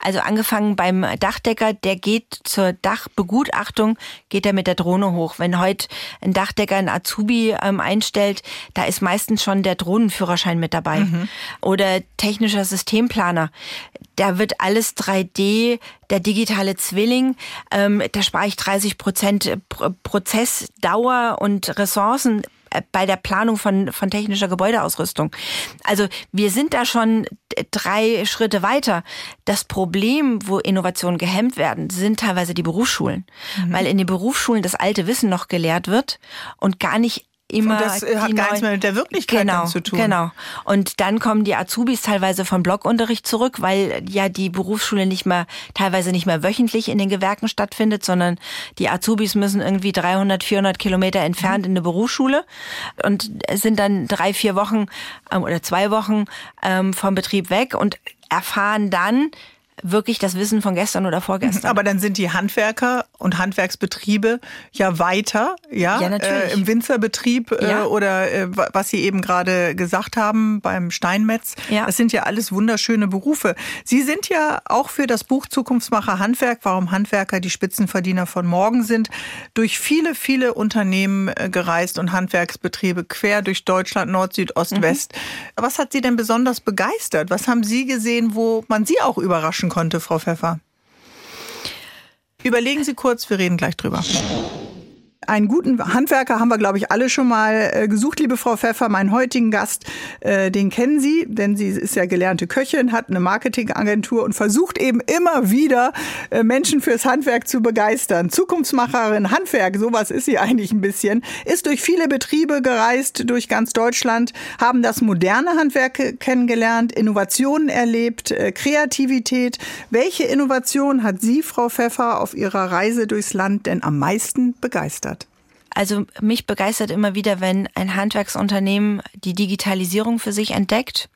Also angefangen beim Dachdecker, der geht zur Dachbegutachtung, geht er mit der Drohne hoch. Wenn heute ein Dachdecker einen Azubi ähm, einstellt, da ist meistens schon der Drohnenführerschein mit dabei. Oder technischer Systemplaner. Da wird alles 3D, der digitale Zwilling, ähm, da spare ich 30 Prozent Pro- Prozessdauer und Ressourcen bei der Planung von, von technischer Gebäudeausrüstung. Also wir sind da schon drei Schritte weiter. Das Problem, wo Innovationen gehemmt werden, sind teilweise die Berufsschulen. Weil in den Berufsschulen das alte Wissen noch gelehrt wird und gar nicht immer Und das äh, hat gar nichts mehr mit der Wirklichkeit genau, zu tun. Genau. Und dann kommen die Azubis teilweise vom Blockunterricht zurück, weil ja die Berufsschule nicht mehr, teilweise nicht mehr wöchentlich in den Gewerken stattfindet, sondern die Azubis müssen irgendwie 300, 400 Kilometer entfernt in eine Berufsschule und sind dann drei, vier Wochen ähm, oder zwei Wochen ähm, vom Betrieb weg und erfahren dann wirklich das Wissen von gestern oder vorgestern. Aber dann sind die Handwerker und Handwerksbetriebe ja weiter, ja, Ja, natürlich. Äh, im Winzerbetrieb äh, Ja. oder äh, wa- was Sie eben gerade gesagt haben beim Steinmetz. Ja. Das sind ja alles wunderschöne Berufe. Sie sind ja auch für das Buch Zukunftsmacher Handwerk, warum Handwerker die Spitzenverdiener von morgen sind, durch viele, viele Unternehmen äh, gereist und Handwerksbetriebe quer durch Deutschland, Nord, Süd, Ost, Mhm. West. Was hat Sie denn besonders begeistert? Was haben Sie gesehen, wo man Sie auch überraschen konnte, Frau Pfeffer? Überlegen Sie kurz, wir reden gleich drüber. Einen guten Handwerker haben wir, glaube ich, alle schon mal äh, gesucht, liebe Frau Pfeffer. Meinen heutigen Gast, äh, den kennen Sie, denn sie ist ja gelernte Köchin, hat eine Marketingagentur und versucht eben immer wieder äh, Menschen fürs Handwerk zu begeistern. Zukunftsmacherin Handwerk, sowas ist sie eigentlich ein bisschen, ist durch viele Betriebe gereist, durch ganz Deutschland, haben das moderne Handwerk kennengelernt, Innovationen erlebt, äh, Kreativität. Welche Innovation hat Sie, Frau Pfeffer, auf Ihrer Reise durchs Land denn am meisten begeistert? Also mich begeistert immer wieder, wenn ein Handwerksunternehmen die Digitalisierung für sich entdeckt.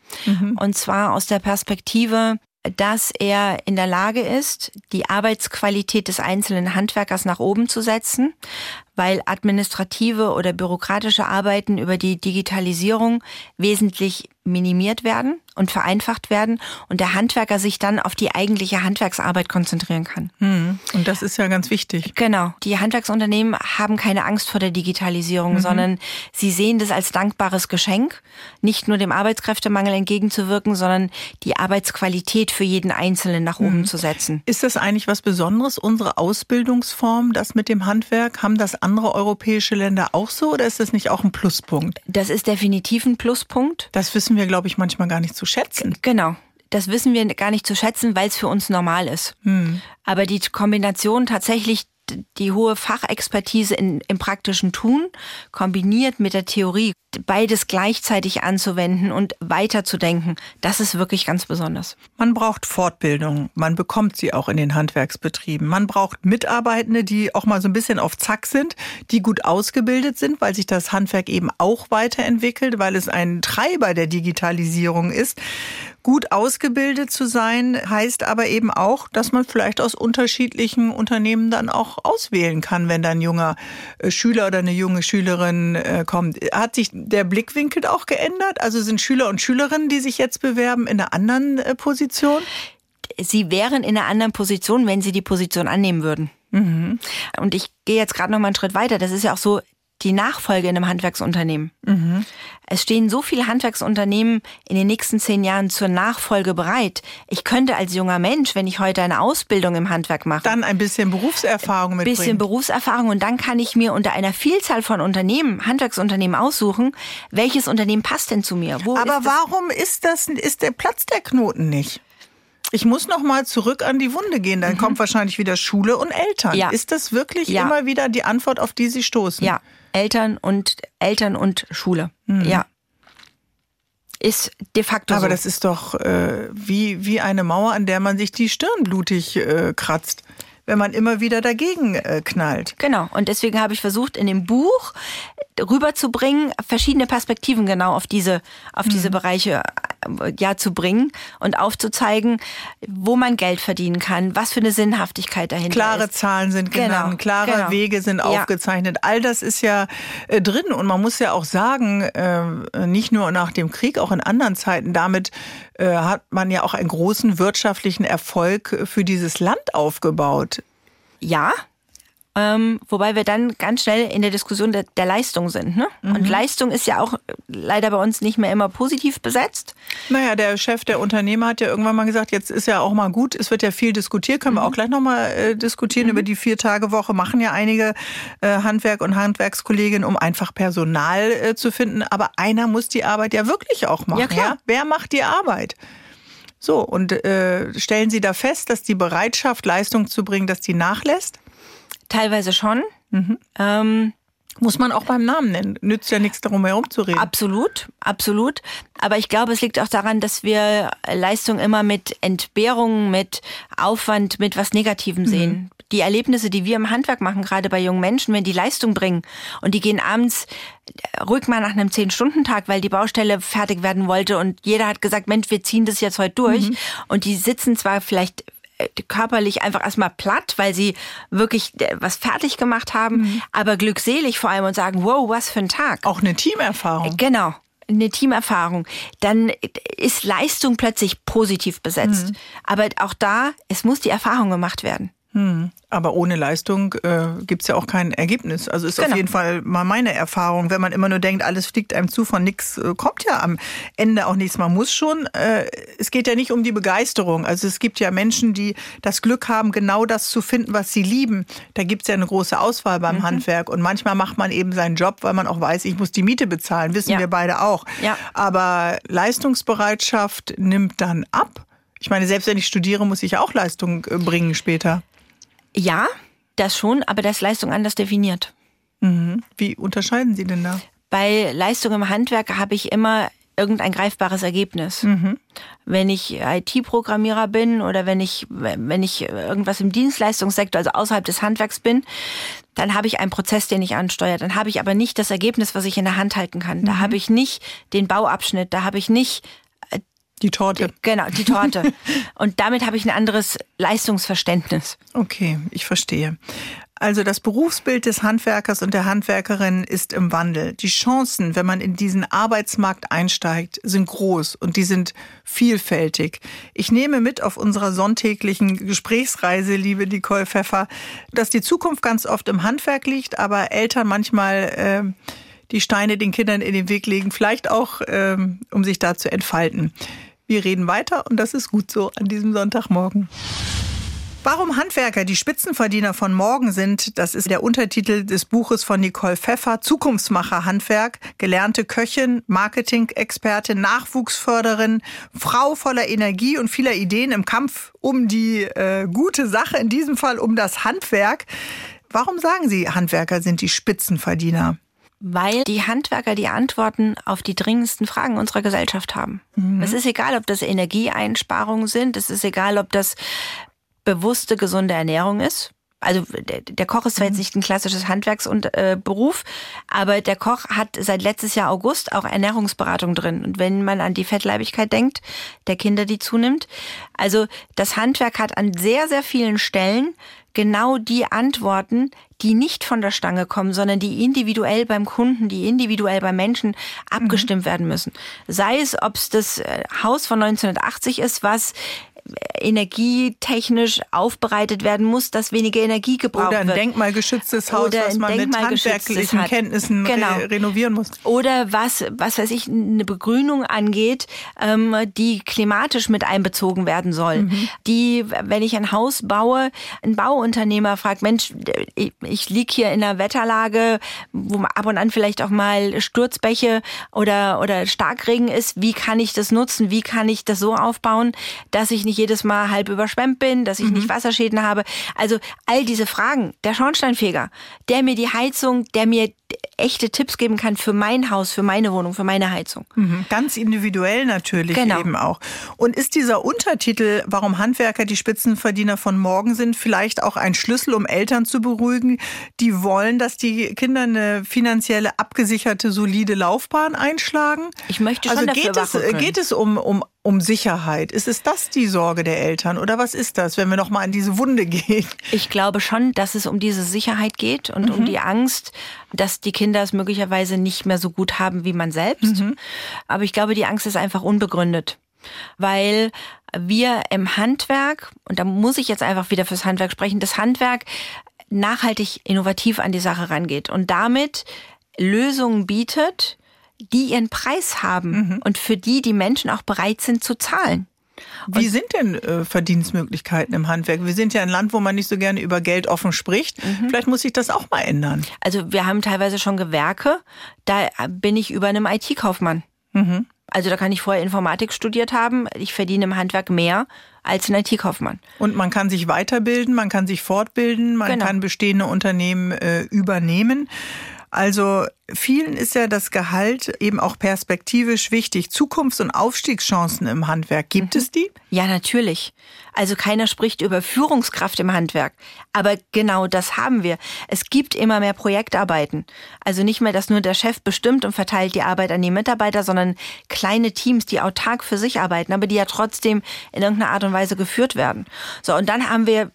Und zwar aus der Perspektive, dass er in der Lage ist, die Arbeitsqualität des einzelnen Handwerkers nach oben zu setzen, weil administrative oder bürokratische Arbeiten über die Digitalisierung wesentlich minimiert werden und vereinfacht werden und der Handwerker sich dann auf die eigentliche Handwerksarbeit konzentrieren kann. Und das ist ja ganz wichtig. Genau. Die Handwerksunternehmen haben keine Angst vor der Digitalisierung, sondern sie sehen das als dankbares Geschenk, nicht nur dem Arbeitskräftemangel entgegenzuwirken, sondern die Arbeitsqualität für jeden Einzelnen nach oben zu setzen. Ist das eigentlich was Besonderes, unsere Ausbildungsform, das mit dem Handwerk? Haben das andere europäische Länder auch so oder ist das nicht auch ein Pluspunkt? Das ist definitiv ein Pluspunkt. Das wissen wir, glaube ich, manchmal gar nicht zu schätzen. Genau. Das wissen wir gar nicht zu schätzen, weil es für uns normal ist. Aber die Kombination tatsächlich die hohe Fachexpertise in, im praktischen Tun kombiniert mit der Theorie, beides gleichzeitig anzuwenden und weiterzudenken, das ist wirklich ganz besonders. Man braucht Fortbildung. Man bekommt sie auch in den Handwerksbetrieben. Man braucht Mitarbeitende, die auch mal so ein bisschen auf Zack sind, die gut ausgebildet sind, weil sich das Handwerk eben auch weiterentwickelt, weil es ein Treiber der Digitalisierung ist. Gut ausgebildet zu sein heißt aber eben auch, dass man vielleicht aus unterschiedlichen Unternehmen dann auch auswählen kann, wenn dann ein junger äh, Schüler oder eine junge Schülerin äh, kommt. Hat sich der Blickwinkel auch geändert? Also sind Schüler und Schülerinnen, die sich jetzt bewerben, in einer anderen äh, Position? Sie wären in einer anderen Position, wenn sie die Position annehmen würden. Mhm. Und ich gehe jetzt gerade noch mal einen Schritt weiter. Das ist ja auch so, die Nachfolge in einem Handwerksunternehmen. Mhm. Es stehen so viele Handwerksunternehmen in den nächsten zehn Jahren zur Nachfolge bereit. Ich könnte als junger Mensch, wenn ich heute eine Ausbildung im Handwerk mache, dann ein bisschen Berufserfahrung mitbringen. Bisschen Berufserfahrung und dann kann ich mir unter einer Vielzahl von Unternehmen, Handwerksunternehmen aussuchen, welches Unternehmen passt denn zu mir? Wo Aber ist warum ist das, ist der Platz der Knoten nicht? Ich muss noch mal zurück an die Wunde gehen. Dann mhm. kommt wahrscheinlich wieder Schule und Eltern. Ja. Ist das wirklich ja. immer wieder die Antwort, auf die Sie stoßen? Ja. Eltern und Eltern und Schule. Mhm. Ja. Ist de facto Aber so. das ist doch äh, wie, wie eine Mauer, an der man sich die Stirn blutig äh, kratzt wenn man immer wieder dagegen äh, knallt. Genau. Und deswegen habe ich versucht, in dem Buch rüberzubringen, verschiedene Perspektiven genau auf diese, auf mhm. diese Bereiche äh, ja zu bringen und aufzuzeigen, wo man Geld verdienen kann, was für eine Sinnhaftigkeit dahinter klare ist. Klare Zahlen sind genannt, genau, klare genau. Wege sind ja. aufgezeichnet. All das ist ja äh, drin und man muss ja auch sagen, äh, nicht nur nach dem Krieg, auch in anderen Zeiten, damit äh, hat man ja auch einen großen wirtschaftlichen Erfolg für dieses Land aufgebaut. Ja, ähm, wobei wir dann ganz schnell in der Diskussion der, der Leistung sind. Ne? Mhm. Und Leistung ist ja auch leider bei uns nicht mehr immer positiv besetzt. Naja, der Chef der Unternehmer hat ja irgendwann mal gesagt, jetzt ist ja auch mal gut, es wird ja viel diskutiert, können mhm. wir auch gleich nochmal äh, diskutieren mhm. über die Vier-Tage-Woche. Machen ja einige äh, Handwerk- und Handwerkskolleginnen, um einfach Personal äh, zu finden. Aber einer muss die Arbeit ja wirklich auch machen. Ja, klar. Ja? Wer macht die Arbeit? So, und äh, stellen Sie da fest, dass die Bereitschaft, Leistung zu bringen, dass die nachlässt? Teilweise schon. Mhm. Ähm, muss man auch beim Namen nennen. Nützt ja nichts darum herum zu reden. Absolut, absolut. Aber ich glaube, es liegt auch daran, dass wir Leistung immer mit Entbehrungen, mit Aufwand, mit was Negativem mhm. sehen. Die Erlebnisse, die wir im Handwerk machen, gerade bei jungen Menschen, wenn die Leistung bringen und die gehen abends ruhig mal nach einem Zehn-Stunden-Tag, weil die Baustelle fertig werden wollte und jeder hat gesagt, Mensch, wir ziehen das jetzt heute durch. Mhm. Und die sitzen zwar vielleicht äh, körperlich einfach erstmal platt, weil sie wirklich äh, was fertig gemacht haben, mhm. aber glückselig vor allem und sagen, wow, was für ein Tag. Auch eine Teamerfahrung. Genau eine Teamerfahrung, dann ist Leistung plötzlich positiv besetzt. Mhm. Aber auch da, es muss die Erfahrung gemacht werden. Hm. Aber ohne Leistung äh, gibt es ja auch kein Ergebnis. Also ist genau. auf jeden Fall mal meine Erfahrung, wenn man immer nur denkt, alles fliegt einem zu, von nichts äh, kommt ja am Ende auch nichts. Man muss schon, äh, es geht ja nicht um die Begeisterung. Also es gibt ja Menschen, die das Glück haben, genau das zu finden, was sie lieben. Da gibt es ja eine große Auswahl beim mhm. Handwerk. Und manchmal macht man eben seinen Job, weil man auch weiß, ich muss die Miete bezahlen. Wissen ja. wir beide auch. Ja. Aber Leistungsbereitschaft nimmt dann ab. Ich meine, selbst wenn ich studiere, muss ich auch Leistung äh, bringen später. Ja, das schon, aber das ist Leistung anders definiert. Mhm. Wie unterscheiden Sie denn da? Bei Leistung im Handwerk habe ich immer irgendein greifbares Ergebnis. Mhm. Wenn ich IT-Programmierer bin oder wenn ich, wenn ich irgendwas im Dienstleistungssektor, also außerhalb des Handwerks bin, dann habe ich einen Prozess, den ich ansteuere. Dann habe ich aber nicht das Ergebnis, was ich in der Hand halten kann. Da mhm. habe ich nicht den Bauabschnitt, da habe ich nicht die Torte. Genau, die Torte. Und damit habe ich ein anderes Leistungsverständnis. Okay, ich verstehe. Also das Berufsbild des Handwerkers und der Handwerkerin ist im Wandel. Die Chancen, wenn man in diesen Arbeitsmarkt einsteigt, sind groß und die sind vielfältig. Ich nehme mit auf unserer sonntäglichen Gesprächsreise, liebe Nicole Pfeffer, dass die Zukunft ganz oft im Handwerk liegt, aber Eltern manchmal äh, die Steine den Kindern in den Weg legen, vielleicht auch, äh, um sich da zu entfalten. Wir reden weiter und das ist gut so an diesem Sonntagmorgen. Warum Handwerker die Spitzenverdiener von morgen sind, das ist der Untertitel des Buches von Nicole Pfeffer, Zukunftsmacher Handwerk, gelernte Köchin, Marketing-Expertin, Nachwuchsförderin, Frau voller Energie und vieler Ideen im Kampf um die äh, gute Sache, in diesem Fall um das Handwerk. Warum sagen Sie, Handwerker sind die Spitzenverdiener? Weil die Handwerker die Antworten auf die dringendsten Fragen unserer Gesellschaft haben. Mhm. Es ist egal, ob das Energieeinsparungen sind, es ist egal, ob das bewusste, gesunde Ernährung ist. Also der, Koch ist zwar jetzt mhm. nicht ein klassisches Handwerksberuf, äh, aber der Koch hat seit letztes Jahr August auch Ernährungsberatung drin. Und wenn man an die Fettleibigkeit denkt, der Kinder, die zunimmt, also das Handwerk hat an sehr, sehr vielen Stellen genau die Antworten, die nicht von der Stange kommen, sondern die individuell beim Kunden, die individuell beim Menschen abgestimmt mhm. werden müssen. Sei es, ob es das äh, Haus von 1980 ist, was energietechnisch aufbereitet werden muss, dass weniger Energie gebraucht wird. Oder ein denkmalgeschütztes Haus, Oder was man mit handwerklichen Kenntnissen genau. re renovieren muss. Oder was, was weiß ich, eine Begrünung angeht, ähm, die klimatisch mit einbezogen werden soll. Mhm. Die, wenn ich ein Haus baue, ein Bauunternehmer fragt, Mensch, ich, ich liege hier in einer Wetterlage, wo ab und an vielleicht auch mal Sturzbäche oder, oder Starkregen ist. Wie kann ich das nutzen? Wie kann ich das so aufbauen, dass ich nicht jedes Mal halb überschwemmt bin, dass ich mhm. nicht Wasserschäden habe. Also all diese Fragen. Der Schornsteinfeger, der mir die Heizung, der mir echte Tipps geben kann für mein Haus, für meine Wohnung, für meine Heizung. Mhm. Ganz individuell natürlich genau. eben auch. Und ist dieser Untertitel, warum Handwerker die Spitzenverdiener von morgen sind, vielleicht auch ein Schlüssel, um Eltern zu beruhigen, die wollen, dass die Kinder eine finanzielle, abgesicherte, solide Laufbahn einschlagen? Ich möchte schon also geht es, geht es um, um um Sicherheit. Ist es das die Sorge der Eltern oder was ist das, wenn wir noch mal an diese Wunde gehen? Ich glaube schon, dass es um diese Sicherheit geht und mhm. um die Angst, dass die Kinder es möglicherweise nicht mehr so gut haben wie man selbst. Mhm. Aber ich glaube, die Angst ist einfach unbegründet, weil wir im Handwerk und da muss ich jetzt einfach wieder fürs Handwerk sprechen, das Handwerk nachhaltig innovativ an die Sache rangeht und damit Lösungen bietet, die ihren Preis haben mhm. und für die die Menschen auch bereit sind zu zahlen. Wie sind denn äh, Verdienstmöglichkeiten im Handwerk? Wir sind ja ein Land, wo man nicht so gerne über Geld offen spricht. Mhm. Vielleicht muss sich das auch mal ändern. Also wir haben teilweise schon Gewerke, da bin ich über einem IT-Kaufmann. Mhm. Also da kann ich vorher Informatik studiert haben. Ich verdiene im Handwerk mehr als ein IT-Kaufmann. Und man kann sich weiterbilden, man kann sich fortbilden, man genau. kann bestehende Unternehmen äh, übernehmen. Also vielen ist ja das Gehalt eben auch perspektivisch wichtig. Zukunfts- und Aufstiegschancen im Handwerk, gibt mhm. es die? Ja, natürlich. Also keiner spricht über Führungskraft im Handwerk. Aber genau das haben wir. Es gibt immer mehr Projektarbeiten. Also nicht mehr, dass nur der Chef bestimmt und verteilt die Arbeit an die Mitarbeiter, sondern kleine Teams, die autark für sich arbeiten, aber die ja trotzdem in irgendeiner Art und Weise geführt werden. So, und dann haben wir,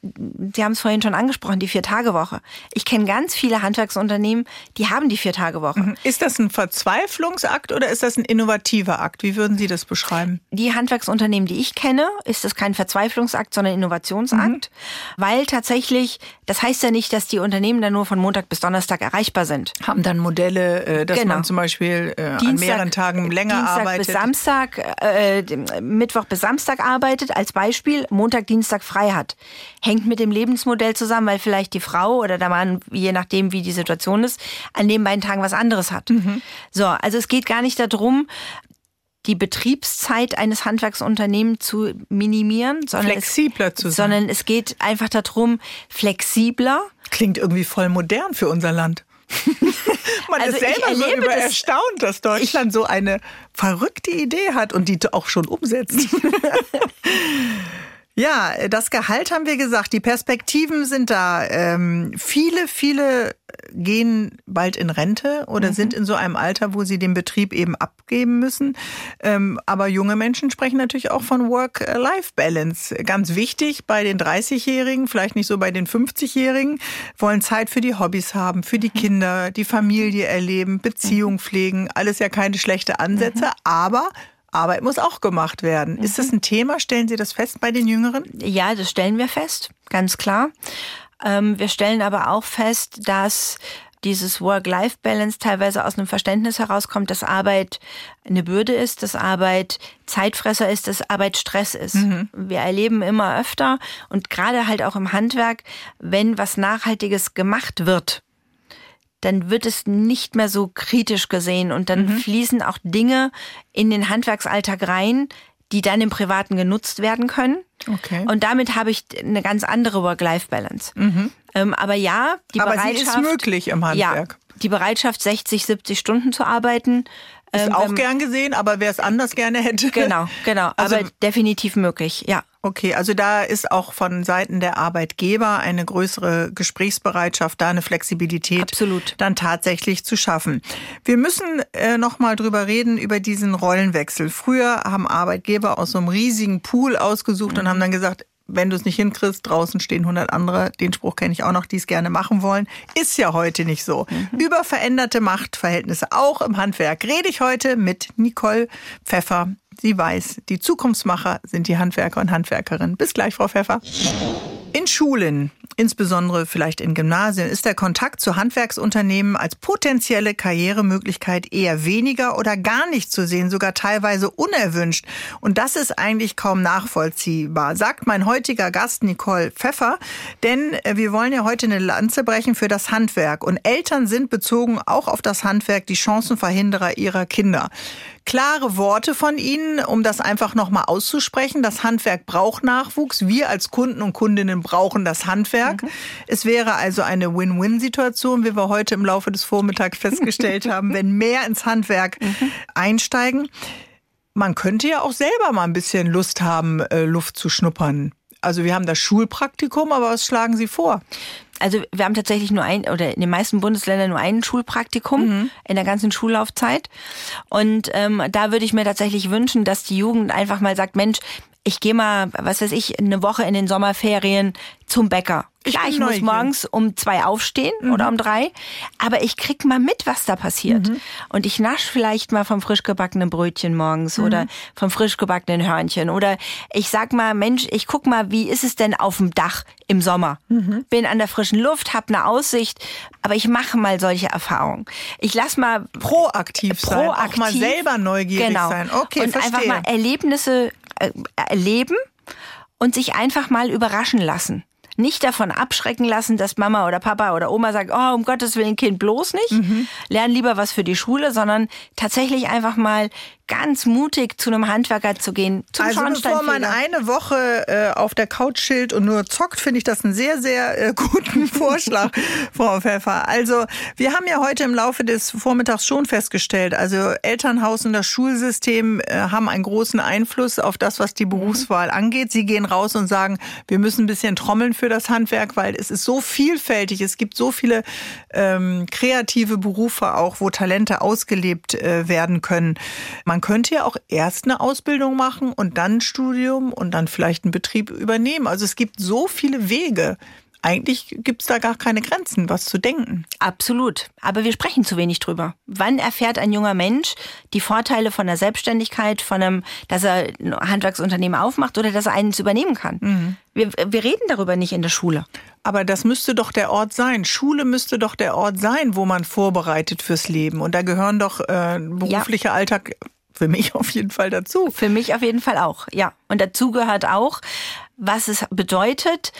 Sie haben es vorhin schon angesprochen, die Vier-Tage-Woche. Ich kenne ganz viele Handwerksunternehmen, die haben die Vier-Tage-Woche. Mhm. Ist das ein Verzweiflungsakt oder ist das ein innovativer Akt? Wie würden Sie das beschreiben? Die Handwerksunternehmen, die ich kenne, ist das kein Verzweiflungsakt, sondern Innovationsakt, mhm. weil tatsächlich, das heißt ja nicht, dass die Unternehmen dann nur von Montag bis Donnerstag erreichbar sind. Haben dann Modelle, äh, dass genau. man zum Beispiel äh, Dienstag, an mehreren Tagen länger Dienstag arbeitet? Bis Samstag, äh, Mittwoch bis Samstag arbeitet, als Beispiel, Montag, Dienstag frei hat. Hängt mit dem Lebensmodell zusammen, weil vielleicht die Frau oder der Mann, je nachdem wie die Situation ist, an den beiden Tagen was anderes hat. Mhm. So, also es geht gar nicht darum, die Betriebszeit eines Handwerksunternehmens zu minimieren, sondern flexibler es, zu sein. Sondern es geht einfach darum, flexibler. Klingt irgendwie voll modern für unser Land. Man also ist selber so über das, erstaunt, dass Deutschland so eine verrückte Idee hat und die auch schon umsetzt. ja, das Gehalt haben wir gesagt, die Perspektiven sind da. Ähm, viele, viele gehen bald in Rente oder mhm. sind in so einem Alter, wo sie den Betrieb eben abgeben müssen. Ähm, aber junge Menschen sprechen natürlich auch von Work-Life-Balance. Ganz wichtig bei den 30-Jährigen, vielleicht nicht so bei den 50-Jährigen, wollen Zeit für die Hobbys haben, für die mhm. Kinder, die Familie erleben, Beziehung mhm. pflegen. Alles ja keine schlechte Ansätze, aber Arbeit muss auch gemacht werden. Ist das ein Thema? Stellen Sie das fest bei den Jüngeren? Ja, das stellen wir fest, ganz klar. Ähm, wir stellen aber auch fest, dass dieses Work-Life-Balance teilweise aus einem Verständnis herauskommt, dass Arbeit eine Bürde ist, dass Arbeit Zeitfresser ist, dass Arbeit Stress ist. Mhm. Wir erleben immer öfter und gerade halt auch im Handwerk, wenn was Nachhaltiges gemacht wird, dann wird es nicht mehr so kritisch gesehen und dann mhm. fließen auch Dinge in den Handwerksalltag rein, die dann im Privaten genutzt werden können. Okay. Und damit habe ich eine ganz andere Work-Life-Balance. Mhm. Ähm, aber ja, die aber Bereitschaft. Sie ist möglich im Handwerk. Ja, die Bereitschaft, 60, 70 Stunden zu arbeiten, Ist Ähm, auch wenn- gern gesehen, aber wer es anders gerne hätte. Genau, genau. Also- aber definitiv möglich, ja. Okay, also da ist auch von Seiten der Arbeitgeber eine größere Gesprächsbereitschaft, da eine Flexibilität Absolut. dann tatsächlich zu schaffen. Wir müssen äh, noch mal drüber reden über diesen Rollenwechsel. Früher haben Arbeitgeber aus so einem riesigen Pool ausgesucht und haben dann gesagt, wenn du es nicht hinkriegst, draußen stehen 100 andere. Den Spruch kenne ich auch noch, die es gerne machen wollen. Ist ja heute nicht so. Über veränderte Machtverhältnisse auch im Handwerk rede ich heute mit Nicole Pfeffer. Sie weiß, die Zukunftsmacher sind die Handwerker und Handwerkerinnen. Bis gleich, Frau Pfeffer. In Schulen, insbesondere vielleicht in Gymnasien, ist der Kontakt zu Handwerksunternehmen als potenzielle Karrieremöglichkeit eher weniger oder gar nicht zu sehen, sogar teilweise unerwünscht. Und das ist eigentlich kaum nachvollziehbar, sagt mein heutiger Gast Nicole Pfeffer. Denn äh, wir wollen ja heute eine Lanze brechen für das Handwerk. Und Eltern sind bezogen auch auf das Handwerk die Chancenverhinderer ihrer Kinder. Klare Worte von Ihnen, um das einfach nochmal auszusprechen. Das Handwerk braucht Nachwuchs. Wir als Kunden und Kundinnen brauchen das Handwerk. Es wäre also eine Win-Win-Situation, wie wir heute im Laufe des Vormittags festgestellt haben, wenn mehr ins Handwerk einsteigen. Man könnte ja auch selber mal ein bisschen Lust haben, äh, Luft zu schnuppern. Also wir haben das Schulpraktikum, aber was schlagen Sie vor? Also wir haben tatsächlich nur ein oder in den meisten Bundesländern nur ein Schulpraktikum in der ganzen Schullaufzeit. Und ähm, da würde ich mir tatsächlich wünschen, dass die Jugend einfach mal sagt, Mensch, ich gehe mal, was weiß ich, eine Woche in den Sommerferien zum Bäcker. Ich Klar, ich muss morgens um zwei aufstehen oder um drei, aber ich krieg mal mit, was da passiert. Und ich nasch vielleicht mal vom frisch gebackenen Brötchen morgens oder vom frisch gebackenen Hörnchen. Oder ich sag mal, Mensch, ich guck mal, wie ist es denn auf dem Dach im Sommer? Bin an der frischen Luft, hab eine Aussicht, aber ich mache mal solche Erfahrungen. Ich lass mal Proaktiv sein, auch mal selber neugierig genau. sein. Okay, und verstehe. einfach mal Erlebnisse erleben und sich einfach mal überraschen lassen. Nicht davon abschrecken lassen, dass Mama oder Papa oder Oma sagt, oh, um Gottes Willen, Kind, bloß nicht. Mhm. Lern lieber was für die Schule, sondern tatsächlich einfach mal ganz mutig zu einem Handwerker zu gehen, zum Also bevor man eine Woche äh, auf der Couch chillt und nur zockt, finde ich das einen sehr, sehr äh, guten Vorschlag, Frau Pfeffer. Also wir haben ja heute im Laufe des Vormittags schon festgestellt, also Elternhaus und das Schulsystem äh, haben einen großen Einfluss auf das, was die Berufswahl angeht. Sie gehen raus und sagen, wir müssen ein bisschen trommeln für das Handwerk, weil es ist so vielfältig. Es gibt so viele ähm, kreative Berufe auch, wo Talente ausgelebt äh, werden können. Man könnte ja auch erst eine Ausbildung machen und dann ein Studium und dann vielleicht einen Betrieb übernehmen. Also es gibt so viele Wege. Eigentlich gibt es da gar keine Grenzen, was zu denken. Absolut. Aber wir sprechen zu wenig drüber. Wann erfährt ein junger Mensch die Vorteile von der Selbstständigkeit, von einem, dass er ein Handwerksunternehmen aufmacht oder dass er eines übernehmen kann? Wir, wir reden darüber nicht in der Schule. Aber das müsste doch der Ort sein. Schule müsste doch der Ort sein, wo man vorbereitet fürs Leben. Und da gehören doch äh, beruflicher Alltag für mich auf jeden Fall dazu. Für mich auf jeden Fall auch, ja. Und dazu gehört auch, was es bedeutet,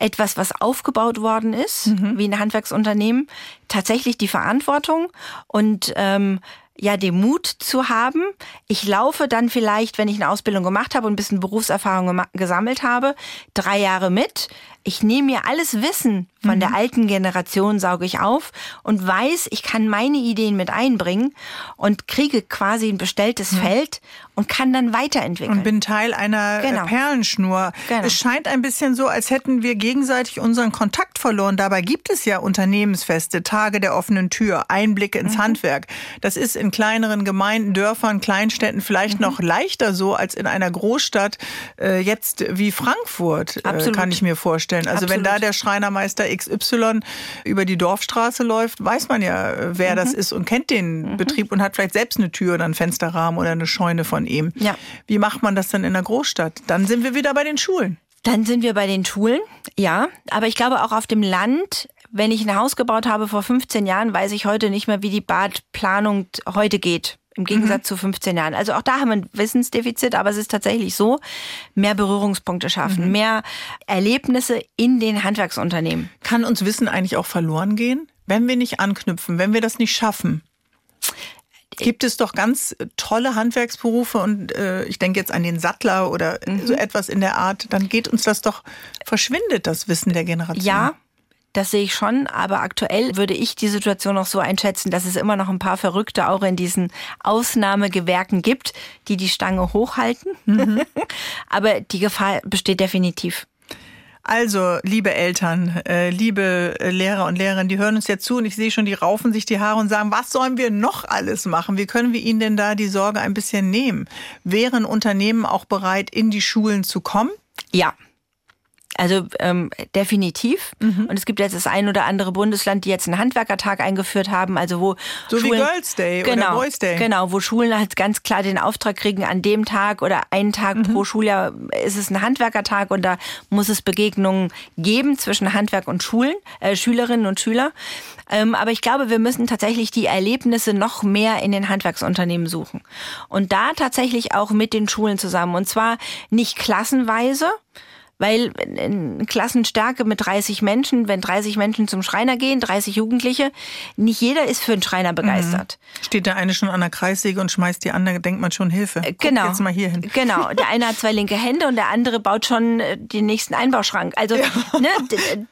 etwas, was aufgebaut worden ist, wie ein Handwerksunternehmen, tatsächlich die Verantwortung und ähm, ja, den Mut zu haben. Ich laufe dann vielleicht, wenn ich eine Ausbildung gemacht habe und ein bisschen Berufserfahrung gesammelt habe, drei Jahre mit. Ich nehme mir alles Wissen von der alten Generation, sauge ich auf und weiß, ich kann meine Ideen mit einbringen und kriege quasi ein bestelltes Feld und kann dann weiterentwickeln. Und bin Teil einer äh, Genau. Perlenschnur. Genau. Es scheint ein bisschen so, als hätten wir gegenseitig unseren Kontakt verloren. Dabei gibt es ja Unternehmensfeste, Tage der offenen Tür, Einblicke Mhm. ins Handwerk. Das ist in kleineren Gemeinden, Dörfern, Kleinstädten vielleicht Mhm. noch leichter so als in einer Großstadt äh, jetzt wie Frankfurt, äh, kann ich mir vorstellen. Also wenn Absolut. da der Schreinermeister XY über die Dorfstraße läuft, weiß man ja, wer Mhm. das ist und kennt den Betrieb und hat vielleicht selbst eine Tür oder einen Fensterrahmen oder eine Scheune von ihm. Ja. Wie macht man das denn in der Großstadt? Dann sind wir wieder bei den Schulen. Dann sind wir bei den Schulen, ja. Aber ich glaube auch auf dem Land, wenn ich ein Haus gebaut habe vor 15 Jahren, weiß ich heute nicht mehr, wie die Badplanung heute geht. Im Gegensatz zu 15 Jahren. Also auch da haben wir ein Wissensdefizit, aber es ist tatsächlich so, mehr Berührungspunkte schaffen, mehr Erlebnisse in den Handwerksunternehmen. Kann uns Wissen eigentlich auch verloren gehen, wenn wir nicht anknüpfen, wenn wir das nicht schaffen? Gibt es doch ganz tolle Handwerksberufe und äh, ich denke jetzt an den Sattler oder Mhm. so etwas in der Art, dann geht uns das doch, verschwindet das Wissen der Generation. Ja, Das sehe ich schon, aber aktuell würde ich die Situation noch so einschätzen, dass es immer noch ein paar Verrückte auch in diesen Ausnahmegewerken gibt, die die Stange hochhalten. Mhm. aber die Gefahr besteht definitiv. Also, liebe Eltern, äh, liebe Lehrer und Lehrerinnen, die hören uns jetzt zu und ich sehe schon, die raufen sich die Haare und sagen, was sollen wir noch alles machen? Wie können wir ihnen denn da die Sorge ein bisschen nehmen? Wären Unternehmen auch bereit, in die Schulen zu kommen? Ja, also ähm, definitiv. Mhm. Und es gibt jetzt das ein oder andere Bundesland, die jetzt einen Handwerkertag eingeführt haben, also wo so Schulen, wie Girls Day genau, oder Boys Day. Genau, wo Schulen halt ganz klar den Auftrag kriegen, an dem Tag oder einen Tag mhm. pro Schuljahr ist es ein Handwerkertag und da muss es Begegnungen geben zwischen Handwerk und Schulen, äh, Schülerinnen und Schüler. Ähm, aber ich glaube, wir müssen tatsächlich die Erlebnisse noch mehr in den Handwerksunternehmen suchen. Und da tatsächlich auch mit den Schulen zusammen. Und zwar nicht klassenweise, weil in Klassenstärke mit 30 Menschen, wenn 30 Menschen zum Schreiner gehen, 30 Jugendliche, nicht jeder ist für einen Schreiner begeistert. Mhm. Steht der eine schon an der Kreissäge und schmeißt die andere, denkt man schon Hilfe. Guck genau. Jetzt mal hier hin. Genau. Der eine hat zwei linke Hände und der andere baut schon äh, den nächsten Einbauschrank. Also ja. ne,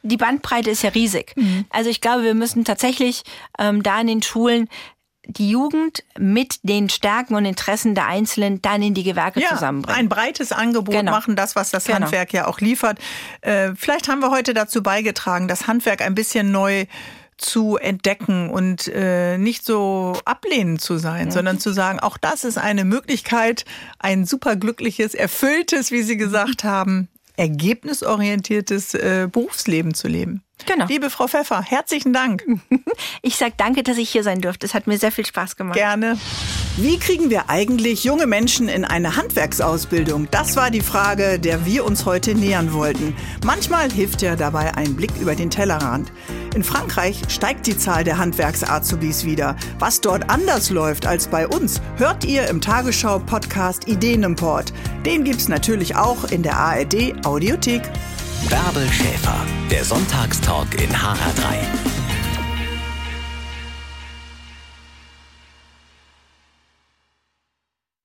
die Bandbreite ist ja riesig. Mhm. Also ich glaube, wir müssen tatsächlich ähm, da in den Schulen die Jugend mit den Stärken und Interessen der Einzelnen dann in die Gewerke ja, zusammenbringen. Ein breites Angebot genau. machen, das, was das genau. Handwerk ja auch liefert. Äh, vielleicht haben wir heute dazu beigetragen, das Handwerk ein bisschen neu zu entdecken und äh, nicht so ablehnend zu sein, mhm. sondern zu sagen, auch das ist eine Möglichkeit, ein superglückliches, erfülltes, wie Sie gesagt haben, ergebnisorientiertes äh, Berufsleben zu leben. Genau. Liebe Frau Pfeffer, herzlichen Dank. Ich sage danke, dass ich hier sein durfte. Es hat mir sehr viel Spaß gemacht. Gerne. Wie kriegen wir eigentlich junge Menschen in eine Handwerksausbildung? Das war die Frage, der wir uns heute nähern wollten. Manchmal hilft ja dabei ein Blick über den Tellerrand. In Frankreich steigt die Zahl der Handwerksazubis wieder. Was dort anders läuft als bei uns, hört ihr im Tagesschau-Podcast Ideenimport. Den gibt's natürlich auch in der ARD Audiothek. Bärbel Schäfer, der Sonntagstalk in HR3.